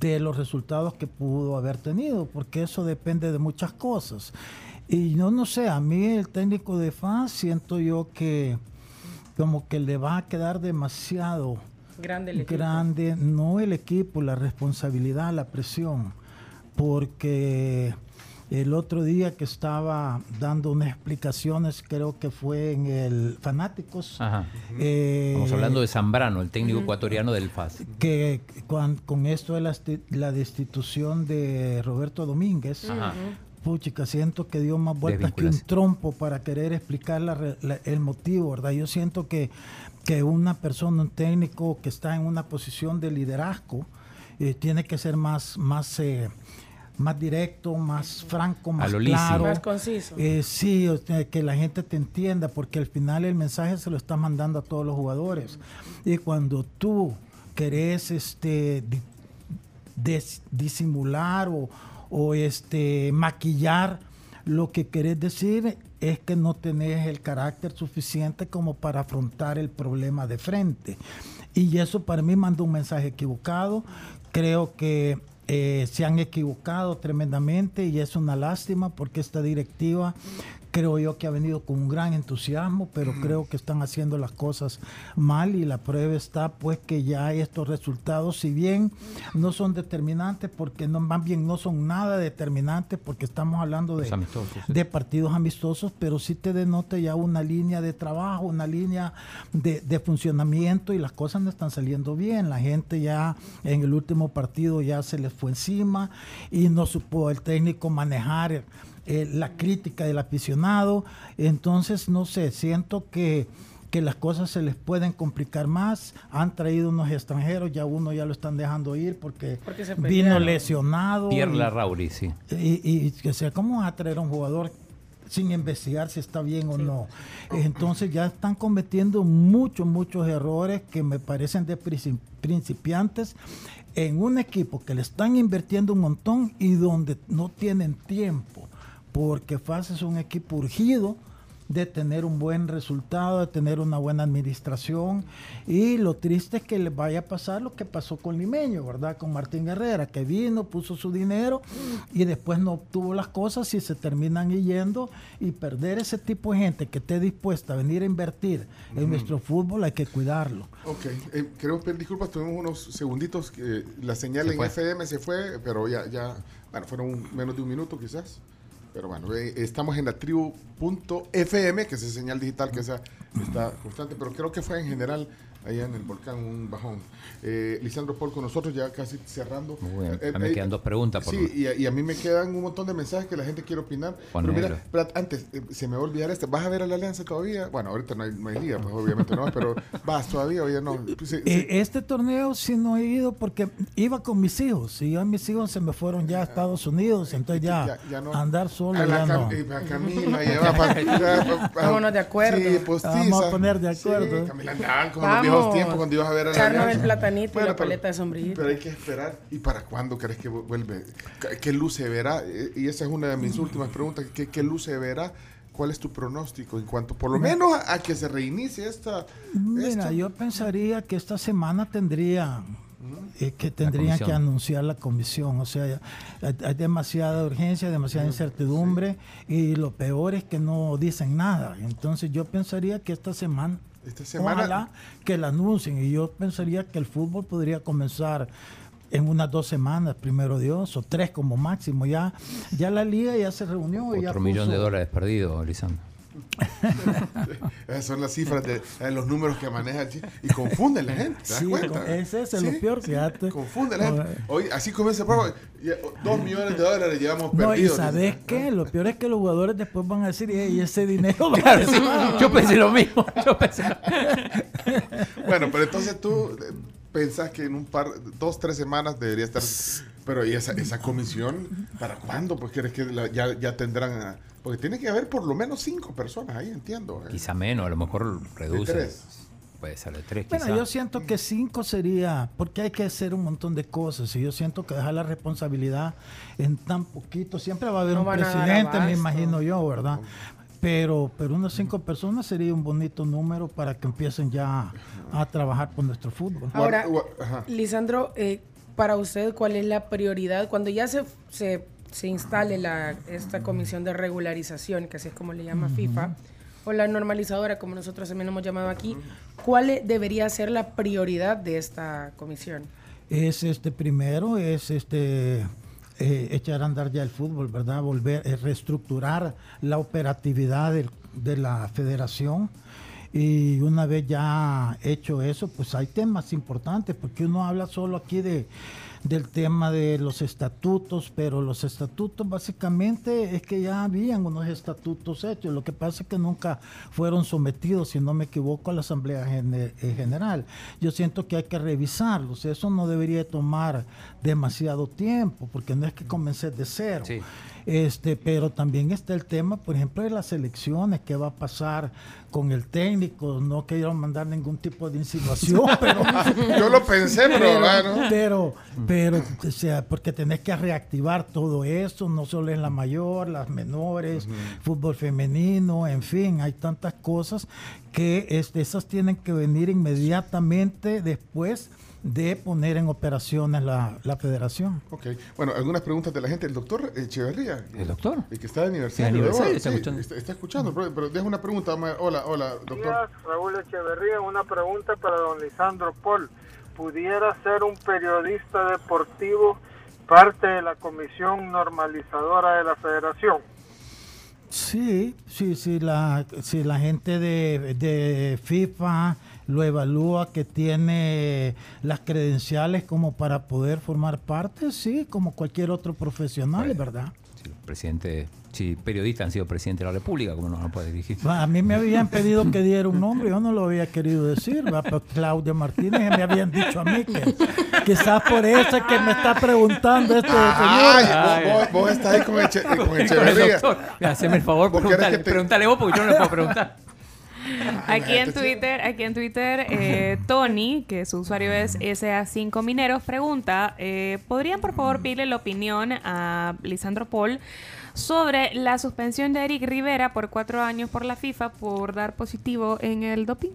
de los resultados que pudo haber tenido, porque eso depende de muchas cosas. Y yo no sé, a mí el técnico de FAS siento yo que como que le va a quedar demasiado Grande el equipo. grande, no el equipo, la responsabilidad, la presión, porque el otro día que estaba dando unas explicaciones, creo que fue en el Fanáticos, Ajá. eh, Estamos hablando de Zambrano, el técnico ecuatoriano del FAS. que cuan- con esto de la, esti- la destitución de Roberto Domínguez, Ajá. Puchica, siento que dio más vueltas que un trompo para querer explicar la re- la- el motivo, ¿verdad? Yo siento que, que una persona, un técnico que está en una posición de liderazgo, eh, tiene que ser más, más, eh, más directo, más franco, más claro. Más conciso. Eh, sí, que la gente te entienda, porque al final el mensaje se lo estás mandando a todos los jugadores. Y cuando tú querés este, di- des- disimular o, o, este, maquillar lo que querés decir, es que no tenés el carácter suficiente como para afrontar el problema de frente. Y eso para mí manda un mensaje equivocado. Creo que eh, se han equivocado tremendamente y es una lástima porque esta directiva creo yo que ha venido con un gran entusiasmo, pero creo que están haciendo las cosas mal y la prueba está pues que ya estos resultados, si bien no son determinantes, porque no, más bien no son nada determinantes, porque estamos hablando de, sí. partidos amistosos, pero sí te denota ya una línea de trabajo, una línea de, de funcionamiento y las cosas no están saliendo bien. La gente ya en el último partido ya se les fue encima y no supo el técnico manejar eh, la crítica del aficionado. Entonces, no sé, siento que que las cosas se les pueden complicar más. Han traído unos extranjeros, ya uno ya lo están dejando ir porque, Porque se vino lesionado. Pierre y- Larrauri, sí. y, y que sea, ¿cómo vas a traer a un jugador sin investigar si está bien o no? Entonces ya están cometiendo muchos, muchos errores que me parecen de princi- principiantes en un equipo que le están invirtiendo un montón y donde no tienen tiempo, porque FAS es un equipo urgido de tener un buen resultado, de tener una buena administración. Y lo triste es que le vaya a pasar lo que pasó con Limeño, ¿verdad? Con Martín Herrera, que vino, puso su dinero y después no obtuvo las cosas y se terminan yendo. Y perder ese tipo de gente que esté dispuesta a venir a invertir en nuestro fútbol, hay que cuidarlo. Ok, eh, queremos pedir disculpas, tuvimos unos segunditos, que la señal Se en fue. FM se fue, pero ya, ya, bueno, fueron un- menos de un minuto quizás. Pero bueno, eh, estamos en la tribu.fm, que es esa señal digital que esa está constante, pero creo que fue en general allá en el volcán un bajón. Eh, Lisandro Paul con nosotros ya casi cerrando. Muy bien. Eh, A mí me eh, quedan dos preguntas. Por Sí, y a, y a mí me quedan un montón de mensajes que la gente quiere opinar. Ponelo. Pero mira, Prat, antes, eh, se me va a olvidar este. ¿Vas a ver a la Alianza todavía? Bueno, ahorita no hay, no hay liga, pues obviamente no, pero vas todavía, oye, no. Pues, sí, Eh, sí. este torneo sí no he ido porque iba con mis hijos y ya mis hijos se me fueron ya a Estados Unidos, entonces ya, Ya- ya no. andar solo a la ya Cam- no. eh, a Camila, lleva pa- ya, pa- pa- Vámonos de acuerdo. Sí, pues, Vamos a poner de acuerdo. Sí, Camila andaban como viejos tiempos cuando ibas a ver a la Echarnos Alianza. el platanito y Bueno, la pero- paleta de sombrillita. Pero hay que esperar. ¿Y para cuándo crees que vu- vuelve? ¿Qué- ¿Qué luz se verá? Eh, Y esa es una de mis últimas preguntas. ¿Qué, qué luz se verá? ¿Cuál es tu pronóstico en cuanto, por lo menos, a, a que se reinicie esta... Mira, yo pensaría que esta semana tendría eh, que tendrían que anunciar la comisión. O sea, hay demasiada urgencia, demasiada incertidumbre y lo peor es que no dicen nada. Entonces yo pensaría que esta semana, Esta semana- ojalá que la anuncien y yo pensaría que el fútbol podría comenzar en unas dos semanas, primero Dios, o tres como máximo. Ya, ya la liga ya se reunió. y ya Otro millón de dólares perdidos, Lisandro. Esas son las cifras de eh, los números que maneja y confunden la gente. ¿Te das Sí, cuenta? con- ese es lo peor, fíjate. Confunde la gente. Hoy, así comienza el programa. Dos millones de dólares llevamos No, y perdidos. sabes qué, lo peor es que los jugadores después van a decir, ¿y ese dinero? va Claro, a sí. Yo pensé lo mismo. Yo pensé. Bueno, pero entonces tú eh, pensás que en un par, dos, tres semanas debería estar. Pero ¿y esa, esa comisión para cuándo? Pues quieres que la- ya, ya tendrán. a- porque tiene que haber por lo menos cinco personas ahí, entiendo. eh. Quizá menos, a lo mejor reduce. tres. Puede ser de tres, Bueno, quizá. yo siento que cinco sería, porque hay que hacer un montón de cosas y yo siento que dejar la responsabilidad en tan poquito, siempre va a haber No un presidente, me imagino yo, ¿verdad? Pero, pero unas cinco personas sería un bonito número para que empiecen ya a trabajar por nuestro fútbol. Ahora. Lisandro, eh, para usted, ¿cuál es la prioridad cuando ya se, se, se instale la, esta comisión de regularización, que así es como le llama FIFA, o la normalizadora, como nosotros también hemos llamado aquí, ¿cuál debería ser la prioridad de esta comisión? es este primero es este eh, echar a andar ya el fútbol, ¿verdad? Volver a reestructurar la operatividad de la federación. Y una vez ya hecho eso, pues hay temas importantes, porque uno habla solo aquí de del tema de los estatutos, pero los estatutos básicamente es que ya habían unos estatutos hechos, lo que pasa es que nunca fueron sometidos, si no me equivoco, a la Asamblea eh, General. Yo siento que hay que revisarlos, eso no debería tomar demasiado tiempo, porque no es que comencé de cero. Este, pero también está el tema, por ejemplo, de las elecciones, qué va a pasar con el técnico, no quiero mandar ningún tipo de insinuación, pero Yo lo pensé, pero pero, bueno. pero, pero, o sea, porque tenés que reactivar todo eso, no solo en la mayor, las menores, fútbol femenino, en fin, hay tantas cosas que este, esas tienen que venir inmediatamente después de poner en operaciones la, la federación. Ok. Bueno, algunas preguntas de la gente. El doctor Echeverría. ¿El doctor? El que está de aniversario. Sí, aniversario, está sí, escuchando. está, está escuchando, pero, pero deja una pregunta. Hola, hola, doctor. días, Raúl Echeverría. Una pregunta para don Lisandro Paul. ¿Pudiera ser un periodista deportivo parte de la comisión normalizadora de la federación? Sí, sí, sí, la, si la gente de, de FIFA lo evalúa que tiene las credenciales como para poder formar parte, sí, como cualquier otro profesional, Bueno. ¿verdad? Si los presidentes, si periodistas han sido presidente de la República, como no lo puede dirigir? A mí me habían pedido que diera un nombre, yo no lo había querido decir, pero Claudio Martínez me habían dicho a mí que quizás por eso es que me está preguntando este Ay, señor. vos, vos- vos estás ahí con, Eche- con Con el. Haceme el favor, ¿Vos querés preguntale, que te- preguntale vos porque yo no le puedo preguntar. Aquí en Twitter, aquí en Twitter, eh, Tony, que su usuario es SA5 Mineros, pregunta, eh, ¿podrían por favor pedirle la opinión a Lisandro Paul sobre la suspensión de Eric Rivera por cuatro años por la FIFA por dar positivo en el doping?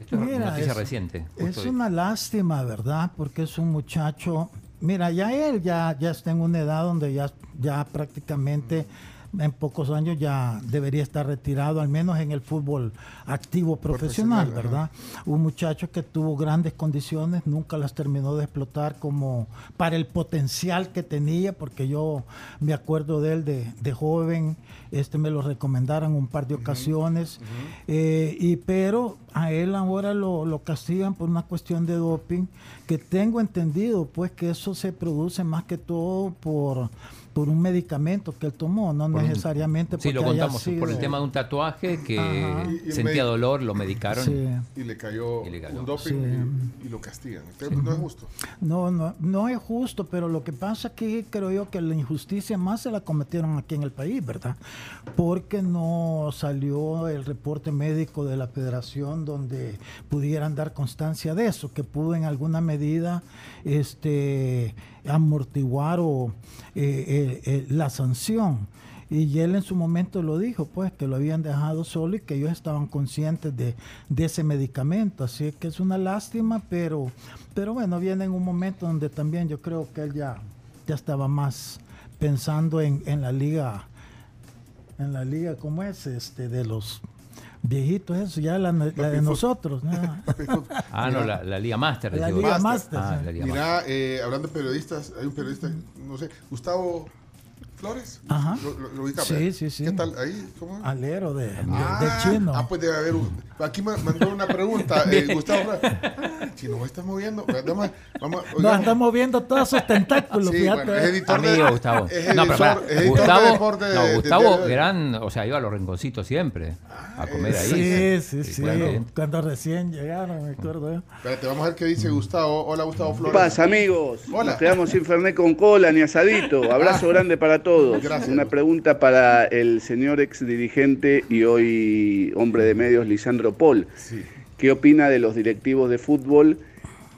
Esto Mira, noticia es- reciente. Es hoy. una lástima, ¿verdad? Porque es un muchacho. Mira, ya él ya, ya está en una edad donde ya, ya prácticamente en pocos años ya debería estar retirado, al menos en el fútbol activo profesional, Profesional, ¿verdad? Un muchacho que tuvo grandes condiciones, nunca las terminó de explotar como para el potencial que tenía, porque yo me acuerdo de él de, de joven, este me lo recomendaron un par de ocasiones, eh, y pero a él ahora lo, lo castigan por una cuestión de doping, que tengo entendido pues que eso se produce más que todo por por un medicamento que él tomó, no Por un- necesariamente porque Sí, lo haya contamos por el tema de un tatuaje que. Y- sentía dolor, lo medicaron. Sí. Y le cayó, Y le cayó. un doping Sí. y, y lo castigan. Entonces, No es justo. No, no, no es justo, pero lo que pasa que creo yo que la injusticia más se la cometieron aquí en el país, ¿verdad? Porque no salió el reporte médico de la federación donde pudieran dar constancia de eso, que pudo en alguna medida este, amortiguar o, eh, eh, eh, la sanción. Y él en su momento lo dijo, pues, que lo habían dejado solo y que ellos estaban conscientes de, de ese medicamento. Así que es una lástima, pero, pero bueno, viene en un momento donde también yo creo que él ya, ya estaba más pensando en, en la liga, en la liga, ¿cómo es? Este, de los viejitos, eso, ya la, la de nosotros. ¿no? Ah, no, la, la Liga Master. La digo. Liga Master. Master. Ah, sí. la Liga Master. Mira, eh, hablando de periodistas, hay un periodista, no sé, Gustavo Flores. Ajá. ¿Lo, lo, lo ubica, Sí, sí, sí. ¿Qué tal ahí? ¿Cómo? Alero de, de- Ah, de chino. Ah, pues debe haber un. Aquí me mandó una pregunta, eh, Gustavo. Ah, chino, ¿me estás moviendo? Vamos, vamos, Nos está moviendo todos sus tentáculos, Sí, fíjate. bueno, es editor de- Amigo Gustavo. es No, pero editor- pará, es editor de Gustavo, deporte de- no, de- Gustavo de- gran, o sea, iba a los rinconcitos siempre a comer ahí. Sí, sí, sí. bueno, bien. Cuando recién llegaron, me acuerdo. yo. Espérate, vamos a ver qué dice Gustavo. Hola, Gustavo ¿Qué Flores. pasa, amigos? Hola. Nos quedamos sin Fernet con cola ni asadito. Abrazo grande para todos. Gracias. Una pregunta para el señor ex dirigente y hoy hombre de medios, Lisandro Paul. Sí. ¿Qué opina de los directivos de fútbol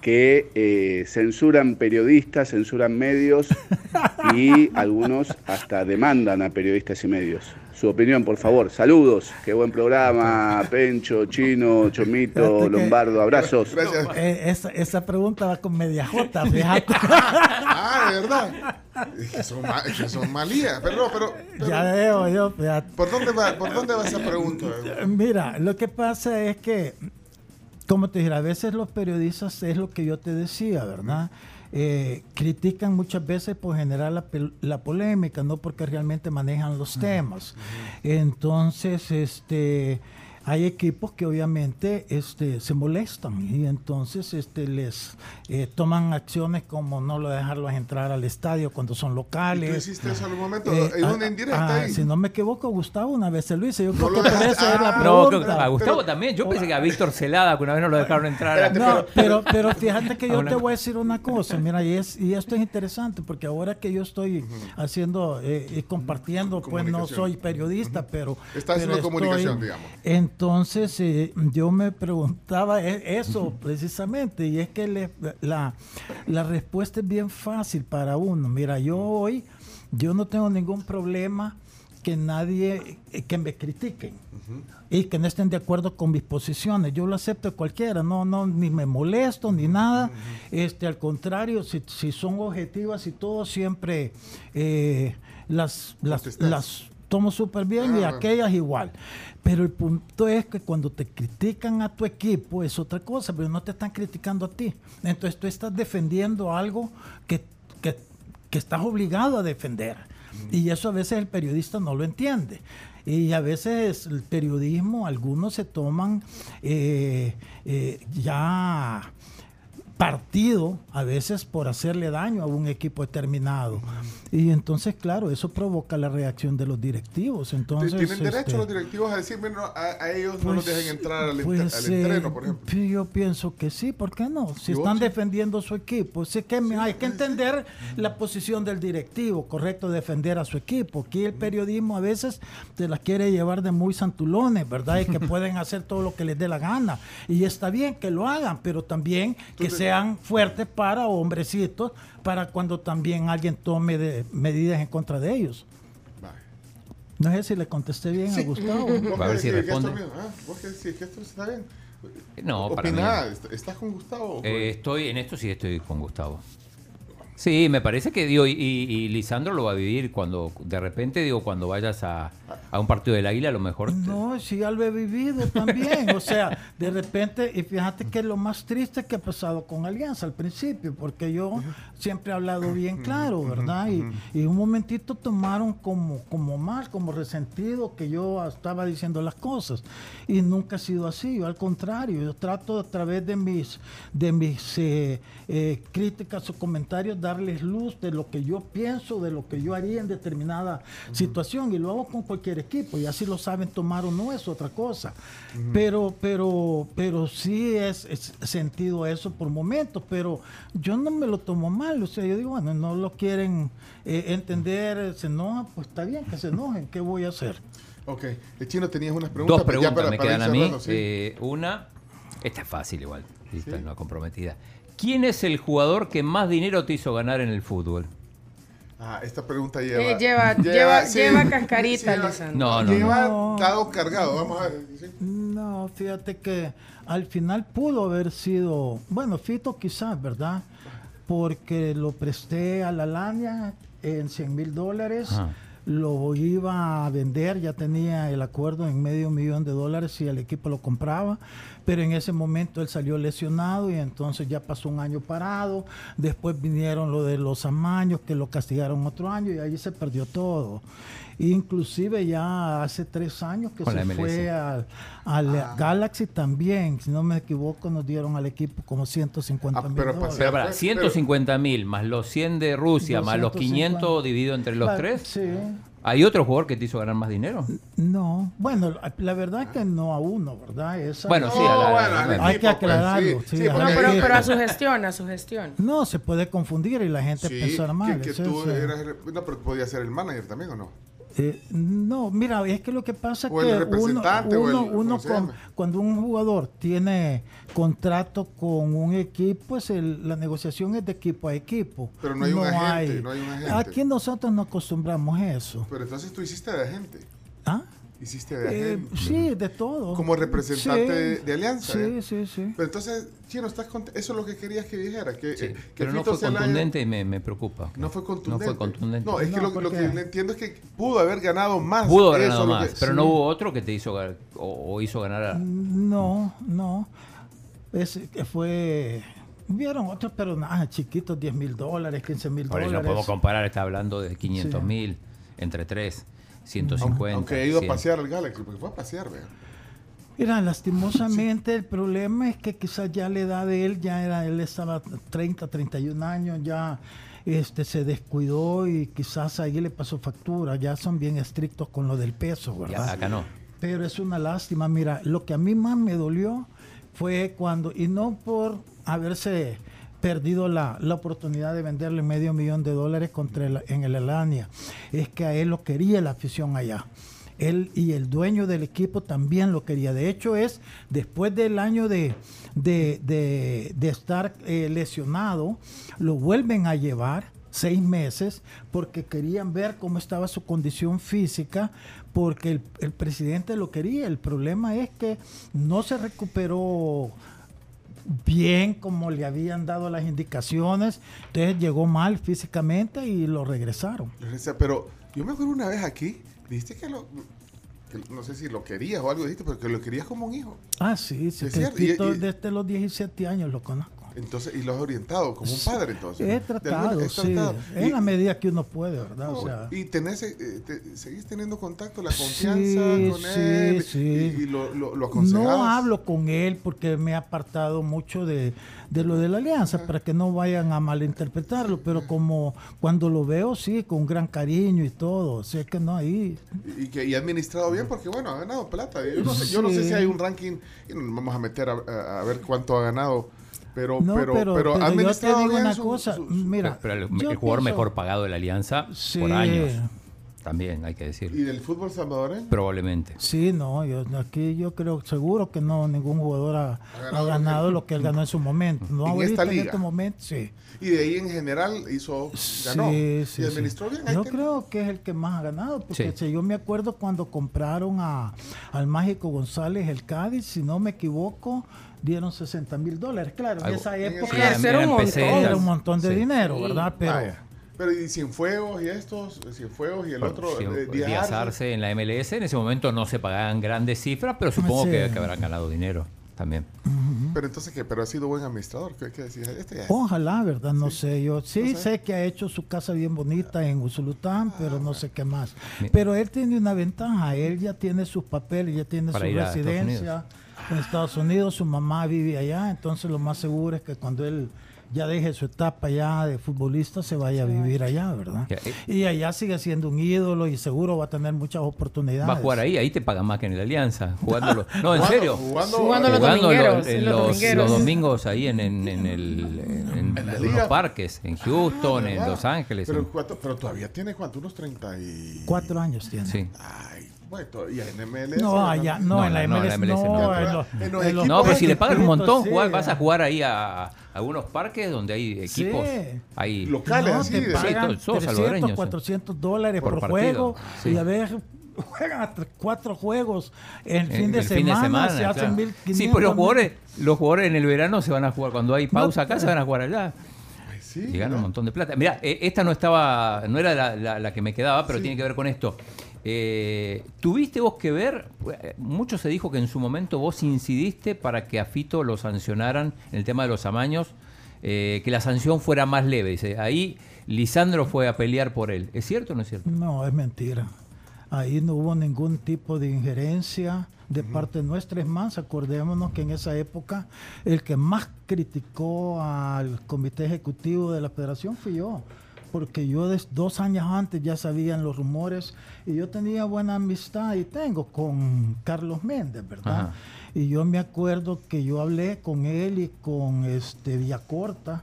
que eh, censuran periodistas, censuran medios y algunos hasta demandan a periodistas y medios? Su opinión, por favor. Saludos. Qué buen programa. Pencho, Chino, Chomito, Lombardo. Abrazos. Gracias. Eh, esa, esa pregunta va con media jota. Ah, de verdad. Que son, que malías. Pero, pero, pero, ya veo yo. ¿por, dónde va, ¿por dónde va esa pregunta? Mira, lo que pasa es que, como te dije, a veces los periodistas es lo que yo te decía, ¿verdad? Eh, critican muchas veces por generar la, la polémica, no porque realmente manejan los temas. Entonces, este, hay equipos que obviamente este, se molestan y entonces este, les eh, toman acciones como no lo dejarlos entrar al estadio cuando son ¿Y tú locales. hiciste eso en algún momento? Eh, ¿Hay ah, una indirecta ah, ahí? Si no me equivoco, Gustavo una vez se lo hice. Yo No creo que por eso es la Ah, No, creo pregunta. a Gustavo Pero- también. Yo pensé que a Víctor Celada, que una vez no lo dejaron entrar. Espérate, No, pero- fíjate que yo te voy a decir una cosa, mira, y, es, y esto es interesante, porque ahora que yo estoy haciendo eh, y compartiendo, pues no soy periodista, pero... Está pero haciendo comunicación, digamos. Entonces, eh, yo me preguntaba e- eso precisamente, y es que le- la, la respuesta es bien fácil para uno. Mira, yo hoy, yo no tengo ningún problema que nadie, eh, que me critiquen y que no estén de acuerdo con mis posiciones. Yo lo acepto cualquiera, no, no, ni me molesto ni nada. Este, al contrario, si, si son objetivas y todo, siempre eh, las, las, las tomo súper bien y Ah. aquellas igual. Pero el punto es que cuando te critican a tu equipo es otra cosa, pero no te están criticando a ti. Entonces tú estás defendiendo algo que, que, que estás obligado a defender. Y eso a veces el periodista no lo entiende. Y a veces el periodismo, algunos se toman eh, eh, ya partido a veces por hacerle daño a un equipo determinado. Y entonces, claro, eso provoca la reacción de los directivos. Entonces, ¿Tienen derecho este, los directivos a decir, bueno, a, a ellos no los pues, dejen entrar al, pues, al entreno, por ejemplo? Yo pienso que sí, ¿por qué no? Si ¿Y vos, están defendiendo su equipo, sí que hay que entender la posición del directivo, correcto, defender a su equipo. Aquí el periodismo a veces te la quiere llevar de muy santulones, ¿verdad? Y que pueden hacer todo lo que les dé la gana. Y está bien que lo hagan, pero también que sean fuertes para hombrecitos, para cuando también alguien tome de- medidas en contra de ellos. No sé si le contesté bien a Gustavo. ¿Vos Va a ver si que responde. decís, que esto está bien? No, para mí. Opiná, ¿est- ¿estás con Gustavo? Eh, estoy, en esto sí estoy con Gustavo. Sí, me parece que digo, y, y Lisandro lo va a vivir cuando, de repente, digo, cuando vayas a, a un partido del Águila, a lo mejor. te- No, sí, ya lo he vivido también. O sea, de repente, y fíjate que lo más triste que ha pasado con Alianza al principio, porque yo siempre he hablado bien claro, ¿verdad? Y, y un momentito tomaron como, como mal, como resentido que yo estaba diciendo las cosas. Y nunca ha sido así, yo al contrario, yo trato a través de mis, de mis eh, eh, críticas o comentarios darles luz de lo que yo pienso, de lo que yo haría en determinada situación. Y lo hago con cualquier equipo, y así lo saben tomar o no es otra cosa. Pero, pero, pero sí es, es sentido eso por momentos, pero yo no me lo tomo mal. O sea, yo digo, bueno, no lo quieren eh, entender, se enojan, pues está bien que se enojen, ¿qué voy a hacer? Ok, el chino tenías unas preguntas. Dos ya preguntas para- me para quedan a mí. cerrando, sí. Eh, una, esta es fácil igual, esta no comprometida. ¿Quién es el jugador que más dinero te hizo ganar en el fútbol? Ah, esta pregunta lleva. Eh, lleva- lleva- sí, lleva cascarita, lleva- Lisandro. No, no, Lleva no. dado cargado, vamos a ver. sí. No, fíjate que al final pudo haber sido, bueno, Fito quizás, ¿verdad? Porque lo presté a la Lania en 100 mil dólares, Ajá. Lo iba a vender, ya tenía el acuerdo en medio millón de dólares si el equipo lo compraba, pero en ese momento él salió lesionado y entonces ya pasó un año parado, después vinieron lo de los amaños que lo castigaron otro año y ahí se perdió todo. Inclusive ya hace tres años que Con se fue al, al Galaxy también, si no me equivoco, nos dieron al equipo como 150 Ah, mil pero dólares. Pero para, Pero- 150 mil más los 100 de Rusia, más los 250. 500 dividido entre los tres. Sí. ¿Hay otro jugador que te hizo ganar más dinero? No, bueno, la- la verdad es que no a uno, ¿verdad? Esa- Bueno, sí, a la- bueno, la- Hay que aclararlo, sí. No, pero, pero a su gestión, a su gestión. No, se puede confundir y la gente Sí, pensar mal. que, que tú eh, eras. el- No, pero podía ser el manager también, ¿o no? Eh, no, mira, es que lo que pasa es O que uno, el- uno, cuando un jugador tiene contrato con un equipo, es el- la negociación es de equipo a equipo. Pero no hay un agente, no hay un agente. Aquí nosotros no acostumbramos eso. Pero entonces tú hiciste de agente. Hiciste de Eh, sí, de todo. Como representante Sí, de- de Alianza, Sí, ¿eh? sí, sí. Pero entonces, Chino, ¿estás eso es lo que querías que dijera. Que, Sí, eh, que pero no Fito fue Zelaya- contundente y me, me preocupa. No fue contundente. No fue contundente. No, es que No, lo, lo porque- que entiendo es que pudo haber ganado más. Pudo haber Eso ganado lo más, que- pero sí. no hubo otro que te hizo ganar, o, o hizo ganar a... No, no. Es que fue. Vieron otros, pero nada, chiquitos, 10 mil dólares, 15 mil Por eso no dólares. podemos comparar, está hablando de 500 mil, entre 3, 150. Aunque ha ido a 100. pasear al Galaxy, porque fue a pasear, vea. Mira, lastimosamente el problema es que quizás ya la edad de él ya era, él estaba 30, 31 años, ya este se descuidó y quizás ahí le pasó factura, ya son bien estrictos con lo del peso, Ya, ¿verdad? acá no. Pero es una lástima, mira, lo que a mí más me dolió fue cuando, y no por haberse perdido la, la oportunidad de venderle medio millón de dólares contra en el Elania, es que a él lo quería la afición allá. Él y el dueño del equipo también lo quería. De hecho, es después del año de, de, de- de estar eh, lesionado, lo vuelven a llevar seis meses porque querían ver cómo estaba su condición física, porque el, el presidente lo quería. El problema es que no se recuperó bien como le habían dado las indicaciones, entonces llegó mal físicamente y lo regresaron. Regresa, Pero yo me acuerdo una vez aquí, dijiste que lo. que no sé si lo querías o algo dijiste, pero que lo querías como un hijo. Ah, sí, sí, Es que cierto, y- Tito y- desde los 17 años lo conozco. Entonces, y lo has orientado como un padre, entonces. He tratado, alguna- sí, tratado. en Y- la medida que uno puede, ¿verdad? O sea, y tenés, eh, te- seguís teniendo contacto, la confianza Sí, con sí, él sí. y, y lo, lo, lo no hablo con él porque me he apartado mucho de, de lo de la alianza para que no vayan a malinterpretarlo, pero como cuando lo veo, sí, con gran cariño y todo, sé que no ahí. Y que y ha administrado bien porque, bueno, ha ganado plata. Yo no sé, yo no sé si hay un ranking, y no nos vamos a meter a, a- a ver cuánto ha ganado, pero, No, pero, pero, pero, pero yo te administrado digo una su- cosa, su- su- mira, Pero el, jugador pienso- mejor pagado de la Alianza Sí. por años. También hay que decir. ¿Y del fútbol salvadoreño? Probablemente. Sí, no, yo aquí yo creo seguro que no ningún jugador ha, ha ganado ganado, lo que- lo que él ganó en su momento. No En ahorita esta en este momento, sí. Y de ahí en general hizo, ganó. Sí, sí, y sí. administró bien. Yo creo que es el que más ha ganado, porque Sí. si yo me acuerdo cuando compraron a, al Mágico González el Cádiz, si no me equivoco, dieron 60 mil dólares. Claro, en esa en época esa- Sí, era un montón. pesetas. era un montón de Sí. dinero, Sí. ¿verdad? Pero Vaya. Pero y Cienfuegos y estos, Cienfuegos y el otro, Sí, eh, Díaz Arce. En la MLS en ese momento no se pagaban grandes cifras, pero supongo Sí. que, que habrán ganado dinero también. Pero entonces, ¿qué? Pero ha sido buen administrador. ¿Qué, qué decías? Este ya es- ojalá, ¿verdad? No sé, yo sí No sé. sé que ha hecho su casa bien bonita en Usulután, pero no sé qué más. Pero él tiene una ventaja, él ya tiene sus papeles, ya tiene Para su residencia en Estados Unidos, su mamá vive allá, entonces lo más seguro es que cuando él ya deje su etapa ya de futbolista se vaya a vivir allá, ¿verdad? Eh. Y allá sigue siendo un ídolo y seguro va a tener muchas oportunidades. Va a jugar ahí, ahí te pagan más que en la Alianza. Jugándolo. No, en Jugando- serio. Jugando, Jugando los Jugando los, los domingueros. los domingos ahí en, en, en el, en, los parques, en Houston, en. Los Ángeles. Pero, pero todavía tiene cuánto, unos 30 y... Cuatro años tiene. sí. Ay, bueno, todavía en MLS. No, allá, no, No, en la no, en MLS, no, no. en los- En los en los equipos No, pero si le pagan un montón, Sí, jugar- vas a jugar ahí a, a algunos parques donde hay Sí. equipos. Hay Locales, No, así. te de- pagan Sí, todos 300, salvadoreños, sí. 400 dólares Por juego sí. y a ver juegan hasta cuatro juegos el en fin de, el semana, se hacen claro. 1500. Sí, pues los jugadores, los jugadores en el verano se van a jugar. Cuando hay pausa acá, se van a jugar allá. Ay, sí, Y ganan mira. un montón de plata. Mira, esta no estaba, no era la, la- la que me quedaba, pero tiene que ver con esto. Eh, ¿Tuviste vos que ver? eh, Mucho se dijo que en su momento vos incidiste para que a Fito lo sancionaran en el tema de los amaños, eh, que la sanción fuera más leve. Dice, ahí Lisandro fue a pelear por él. ¿Es cierto o no es cierto? No, es mentira. Ahí no hubo ningún tipo de injerencia de parte nuestra. Es más, acordémonos que en esa época el que más criticó al comité ejecutivo de la federación fui yo. Porque yo dos años antes ya sabían los rumores y yo tenía buena amistad y tengo con Carlos Méndez, ¿verdad? Ajá. Y yo me acuerdo que yo hablé con él y con este Villacorta,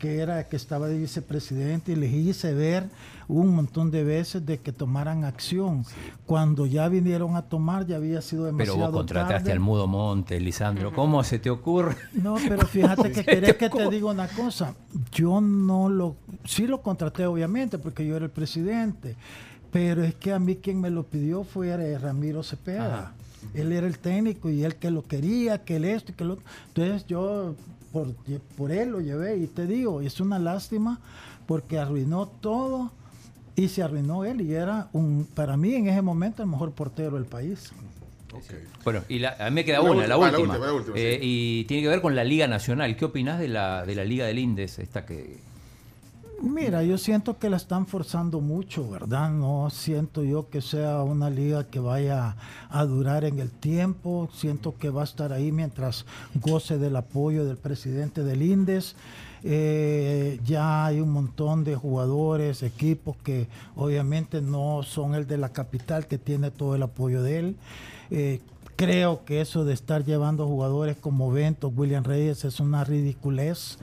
que era que estaba de vicepresidente y les hice ver un montón de veces de que tomaran acción. Cuando ya vinieron a tomar ya había sido Pero demasiado vos contrataste tarde. al Mudo Monte, Lisandro. ¿Cómo se te ocurre? No, pero fíjate que querés que te diga una cosa. Yo no lo, sí lo contraté obviamente porque yo era el presidente, pero es que a mí quien me lo pidió fue Ramiro Cepeda. Él era el técnico y él que lo quería, que él esto y que lo otro. Entonces yo por, por él lo llevé y te digo, es una lástima porque arruinó todo y se arruinó él y era un, para mí en ese momento el mejor portero del país. Bueno, y la- a mí me queda La una, la última, la última. última, la última, Eh, sí. Y tiene que ver con la Liga Nacional. ¿Qué opinás de la, de la Liga del Indes? Esta que, Mira, yo siento que la están forzando mucho, ¿verdad? No siento yo que sea una liga que vaya a durar en el tiempo. Siento que va a estar ahí mientras goce del apoyo del presidente del INDES. Eh, ya hay un montón de jugadores, equipos que obviamente no son el de la capital que tiene todo el apoyo de él. Eh, creo que eso de estar llevando jugadores como Bento, William Reyes es una ridiculez.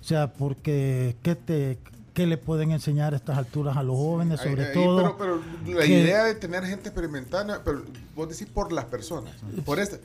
O sea, porque ¿qué, te, qué le pueden enseñar a estas alturas a los jóvenes? Sobre ahí, todo. pero, pero la que- idea de tener gente experimentada, pero vos decís por las personas. Por este.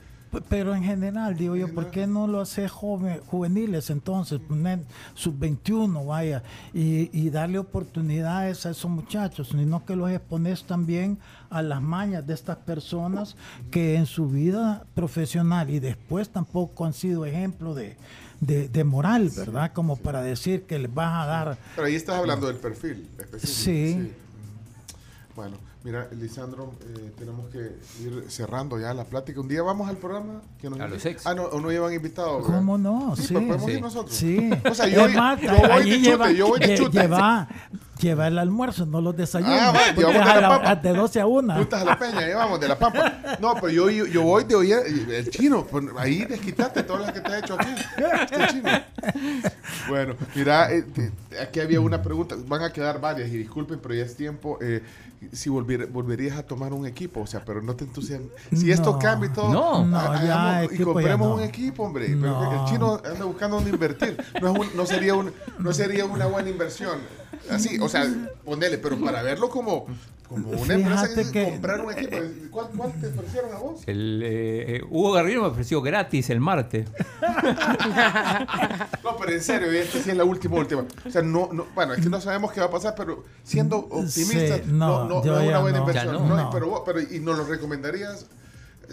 Pero en general, digo yo, ¿por qué no lo hace joven, juveniles entonces? Poner sub-21, vaya, y, y darle oportunidades a esos muchachos, sino que los expones también a las mañas de estas personas que en su vida profesional y después tampoco han sido ejemplo de, de, de moral, ¿verdad? Como para decir que les vas a dar... Pero ahí estás hablando del perfil específico. Sí. Bueno, mira, Lisandro, eh, tenemos que ir cerrando ya la plática. Un día vamos al programa. Que nos A los ex. Ah, no, o no llevan invitados. ¿Cómo no? Sí, Sí, pues podemos Sí. ir nosotros. Sí. O sea, yo, Es más, yo voy de chute, lleva, yo voy de chute. lleva, lleva el almuerzo, no los desayunos. Ah, porque llevamos de la la- papa. a de 12 a 1. Frutas a la peña, ahí vamos, de la pampa. No, pero yo, yo, yo voy de oír el chino. pues, ahí desquitaste todas las que te ha hecho aquí. Este chino. Bueno, mira, eh, te- aquí había una pregunta. Van a quedar varias y disculpen, pero ya es tiempo. eh, si volvier- volverías a tomar un equipo, o sea, pero no te entusiasmas. Si esto No. cambia y todo, No. No, ya hagamos- y compremos no. un equipo, hombre. Pero el chino anda buscando dónde invertir. No, es un- no, sería un, no sería una buena inversión. Así, o sea, ponele, pero para verlo como, como una empresa que, Fíjate que- comprar un equipo. ¿Cuál, cuál te ofrecieron a vos? El, eh, eh, Hugo Garrido me ofreció gratis el martes. No, pero en serio, esta sí es la última, última. O sea, no, no, bueno, es que no sabemos qué va a pasar, pero siendo optimistas, Sí, no, no, no, es una buena no. inversión. No, pero, vos- pero, ¿y nos lo recomendarías?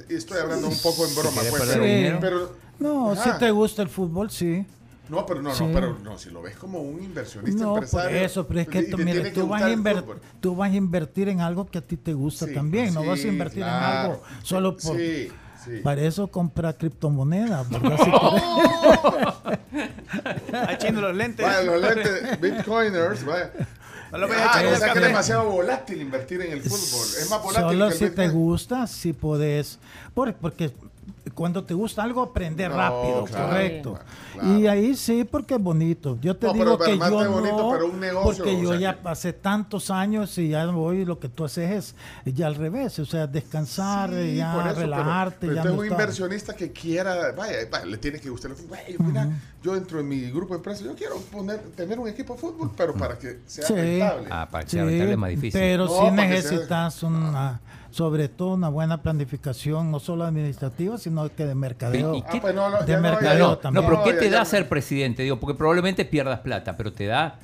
Estoy hablando un poco en broma, pues, pero, pero- No, ajá. si te gusta el fútbol, sí. No, pero no, Sí. no, pero no, si lo ves como un inversionista No, por empresario. eso, pero es que y tú, tiene que tú, vas tú vas a invertir en algo que a ti te gusta Sí, también, no vas a invertir en algo solo por... Sí, sí. Para eso compra criptomonedas, ¿verdad? Si Ahí chino los lentes. Vaya, los lentes Bitcoiners, vaya. No lo Ah, echando o sea que es demasiado volátil invertir en el fútbol. Es más volátil Solo que el si te gusta, si podés. Por- porque cuando te gusta algo, aprender No, rápido, claro, correcto. claro. Y ahí sí, porque es bonito. Yo te No, digo pero- pero que yo de bonito, no, pero un negocio, porque o yo sea ya que- pasé tantos años y ya voy, lo que tú haces es ya al revés, o sea, descansar, Sí, ya eso, relajarte. Pero, ya no un inversionista que quiera, vaya, vaya, le tiene que gustar el fútbol. Vaya, mira, yo dentro de mi grupo de empresas, yo quiero poner, tener un equipo de fútbol, pero para que sea Sí. rentable. Ah, para que Sí, sea rentable es más difícil. pero sí sea- necesitas una, sobre todo una buena planificación, no solo administrativa, sino que de mercadeo. ¿Y Ah, qué- pues no, no, de mercadeo ya No, también. pero ¿qué te da ser presidente? Digo, porque probablemente pierdas plata, pero te da,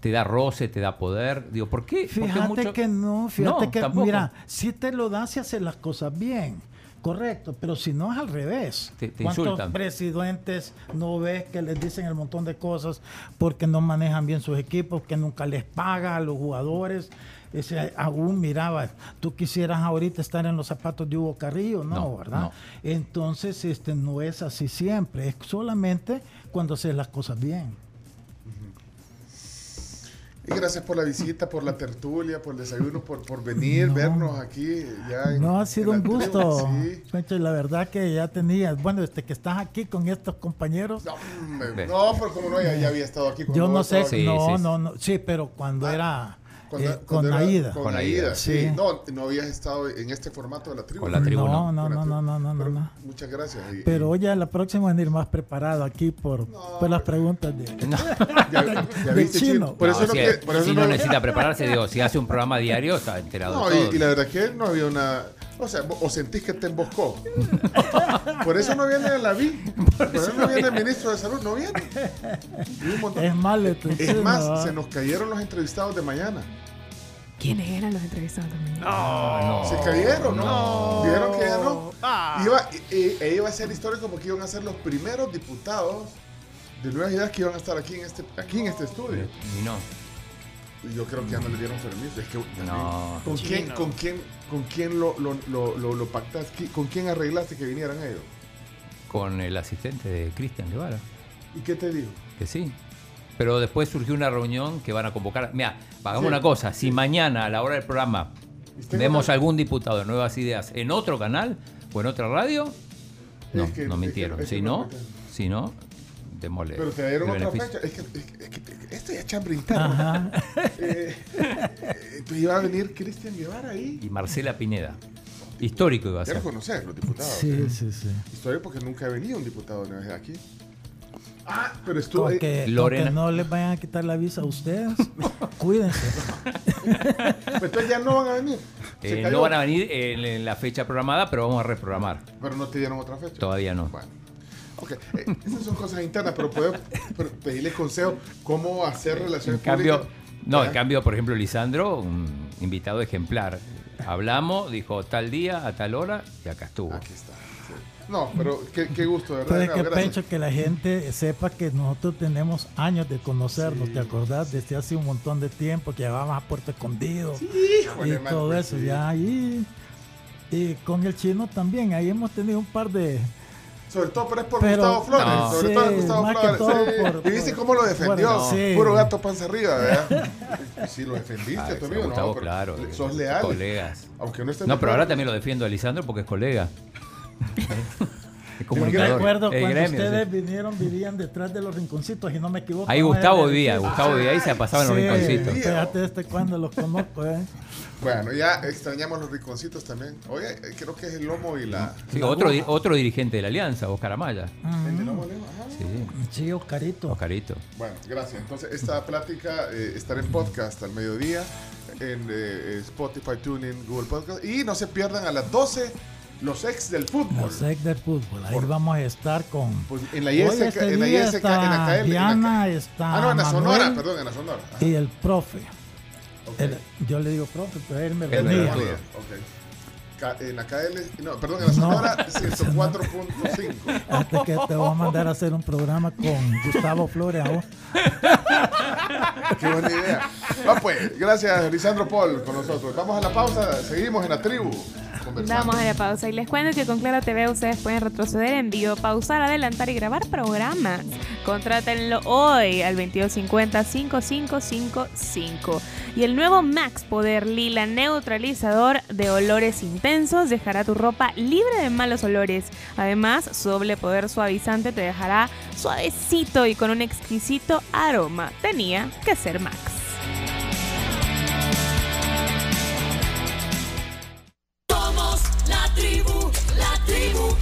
te da roce, te da poder. Digo, ¿por qué? Fíjate mucho- que no, fíjate No, que, tampoco. mira, si te lo das si haces las cosas bien, correcto, pero si no es al revés. Te- te ¿Cuántos insultan. presidentes no ves que les dicen el montón de cosas porque no manejan bien sus equipos, que nunca les paga a los jugadores? Ese, aún miraba, tú quisieras ahorita estar en los zapatos de Hugo Carrillo, no, No, ¿verdad? no. Entonces, este no es así siempre, es solamente cuando haces las cosas bien. Y gracias por la visita, por la tertulia, por el desayuno, por, por venir, vernos aquí. Ya en- No, ha sido un tribu. gusto. Sí. La verdad que ya tenías, bueno, desde que estás aquí con estos compañeros, No, Ve. no, pero como no, ya, ya había estado aquí. cuando yo no sé, Sí, no, sí, no, no, sí, pero cuando era Cuando- eh, cuando con era- Aida. Con, Con Aida, Aida, sí. sí. No, no habías estado en este formato de la tribu. Con la tribu, no, no, Con no, no, no, no, no, no. Muchas gracias. Y- Pero oye, la próxima venir más preparado aquí por, por las preguntas de... No, ya, ya viste, chino. chino. Por no, eso no, si, que- por eso si no no- necesita prepararse, digo, si hace un programa diario, está enterado No, de y, todo. y la verdad que no había una. O sea, o sentís que te emboscó. Por eso no viene la vi. Por eso no viene el ministro de salud, no viene. Es malo este Es más, se nos cayeron los entrevistados de mañana. ¿Quiénes eran los entrevistados también? Se cayeron, ¿no? Vieron que ya no. Ah. Iba, e iba a ser histórico porque iban a ser los primeros diputados de Nuevas Ideas que iban a estar aquí en este, aquí en este estudio. Y no. Y yo creo que ya no le dieron permiso. Es que, No. ¿con, quién. ¿Con quién, con quién lo, lo? ¿Con quién arreglaste que vinieran ellos? Con el asistente de Cristian Guevara, ¿Y qué te dijo? que sí. Pero después surgió una reunión que van a convocar. Mira, hagamos Sí, una cosa. Si mañana a la hora del programa vemos algún diputado de Nuevas Ideas en otro canal o en otra radio, no, Es que- no es que- mintieron. es que si no si no, démosle Pero te dieron otra beneficio. fecha. Es que, es que- es que esto ya es chambre interna. Ajá. Eh, pues iba a venir Cristian Guevara ahí. Y Marcela Pineda. Histórico iba a ser. los conocer, los diputados. Sí, ¿eh? sí, sí. Historia porque nunca ha venido un diputado de aquí. Ah, pero estuvo Con ahí. que, con Lorena. que no les vayan a quitar la visa a ustedes, cuídense. Pues entonces ya no van a venir. Eh, no van a venir en, en la fecha programada, pero vamos a reprogramar. Pero no te dieron otra fecha. Todavía no. Bueno. Ok, eh, esas son cosas internas, pero puedo pedirle consejo cómo hacer En relaciones cambio, públicas. no, en cambio, por ejemplo, Lisandro, un invitado ejemplar. Hablamos, dijo tal día, a tal hora, y acá estuvo. Aquí está. sí. No, pero qué, qué gusto, de verdad. Pero es no, que gracias. Pencho, que la gente sepa que nosotros tenemos años de conocernos, ¿te acordás? Desde hace un montón de tiempo que llegábamos a Puerto Escondido Híjole, y todo pues eso, sí. ya ahí. Y con el chino también, ahí hemos tenido un par de... Sobre todo, pero es por Pero- Gustavo Flores. No. Sobre Sí, todo es Gustavo Flores. todo sí. por- y viste cómo lo defendió. sí. Puro gato panza arriba, ¿verdad? sí, lo defendiste, Ah, tu amigo. Gustavo, claro. Sos leal. Colegas. Aunque no estés No, pero ahora también lo defiendo a Lisandro porque es colega. Yo El cuando gremio, ustedes sí. vivían, vivían detrás de los rinconcitos, y no me equivoco. Ahí. Gustavo Era- vivía, sí, Gustavo vivía ahí, se pasaba en los sí, rinconcitos. Fíjate desde cuando los conozco, ¿eh? Bueno, ya extrañamos los rinconcitos también. Oye, eh, creo que es el lomo y la. Sí, la otro, di- otro dirigente de la Alianza, Oscar Amaya. El de lomo, Leo, ajá. Sí, Sí, Oscarito. Oscarito. Bueno, gracias. Entonces, esta plática eh, estará en podcast al mediodía, en eh, Spotify, TuneIn, Google Podcast. Y no se pierdan a las 12 los ex del fútbol. Los ex del fútbol. Ahí Por- vamos a estar con. Pues en la ISK, este en la ISK, está en la KL. en la Diana, está Ah, no, en la Manuel Sonora, perdón, en la Sonora. Ajá, Y el profe. ok. El- yo le digo profe, pero él me lo me En la KL, no, perdón, en la Sonora 104.5. Hasta que te voy a mandar a hacer un programa con Gustavo Flores. ¿a vos? Qué buena idea. Va pues, gracias Lisandro Paul con nosotros. Vamos a la pausa, seguimos en la tribu. Vamos a la pausa y les cuento que con Claro TV ustedes pueden retroceder en vivo, pausar, adelantar y grabar programas. Contrátenlo hoy al 2250-5555. Y el nuevo Max Poder Lila neutralizador de olores intensos dejará tu ropa libre de malos olores. Además, su doble poder suavizante te dejará suavecito y con un exquisito aroma. Tenía que ser Max. Somos la tribu, la tribu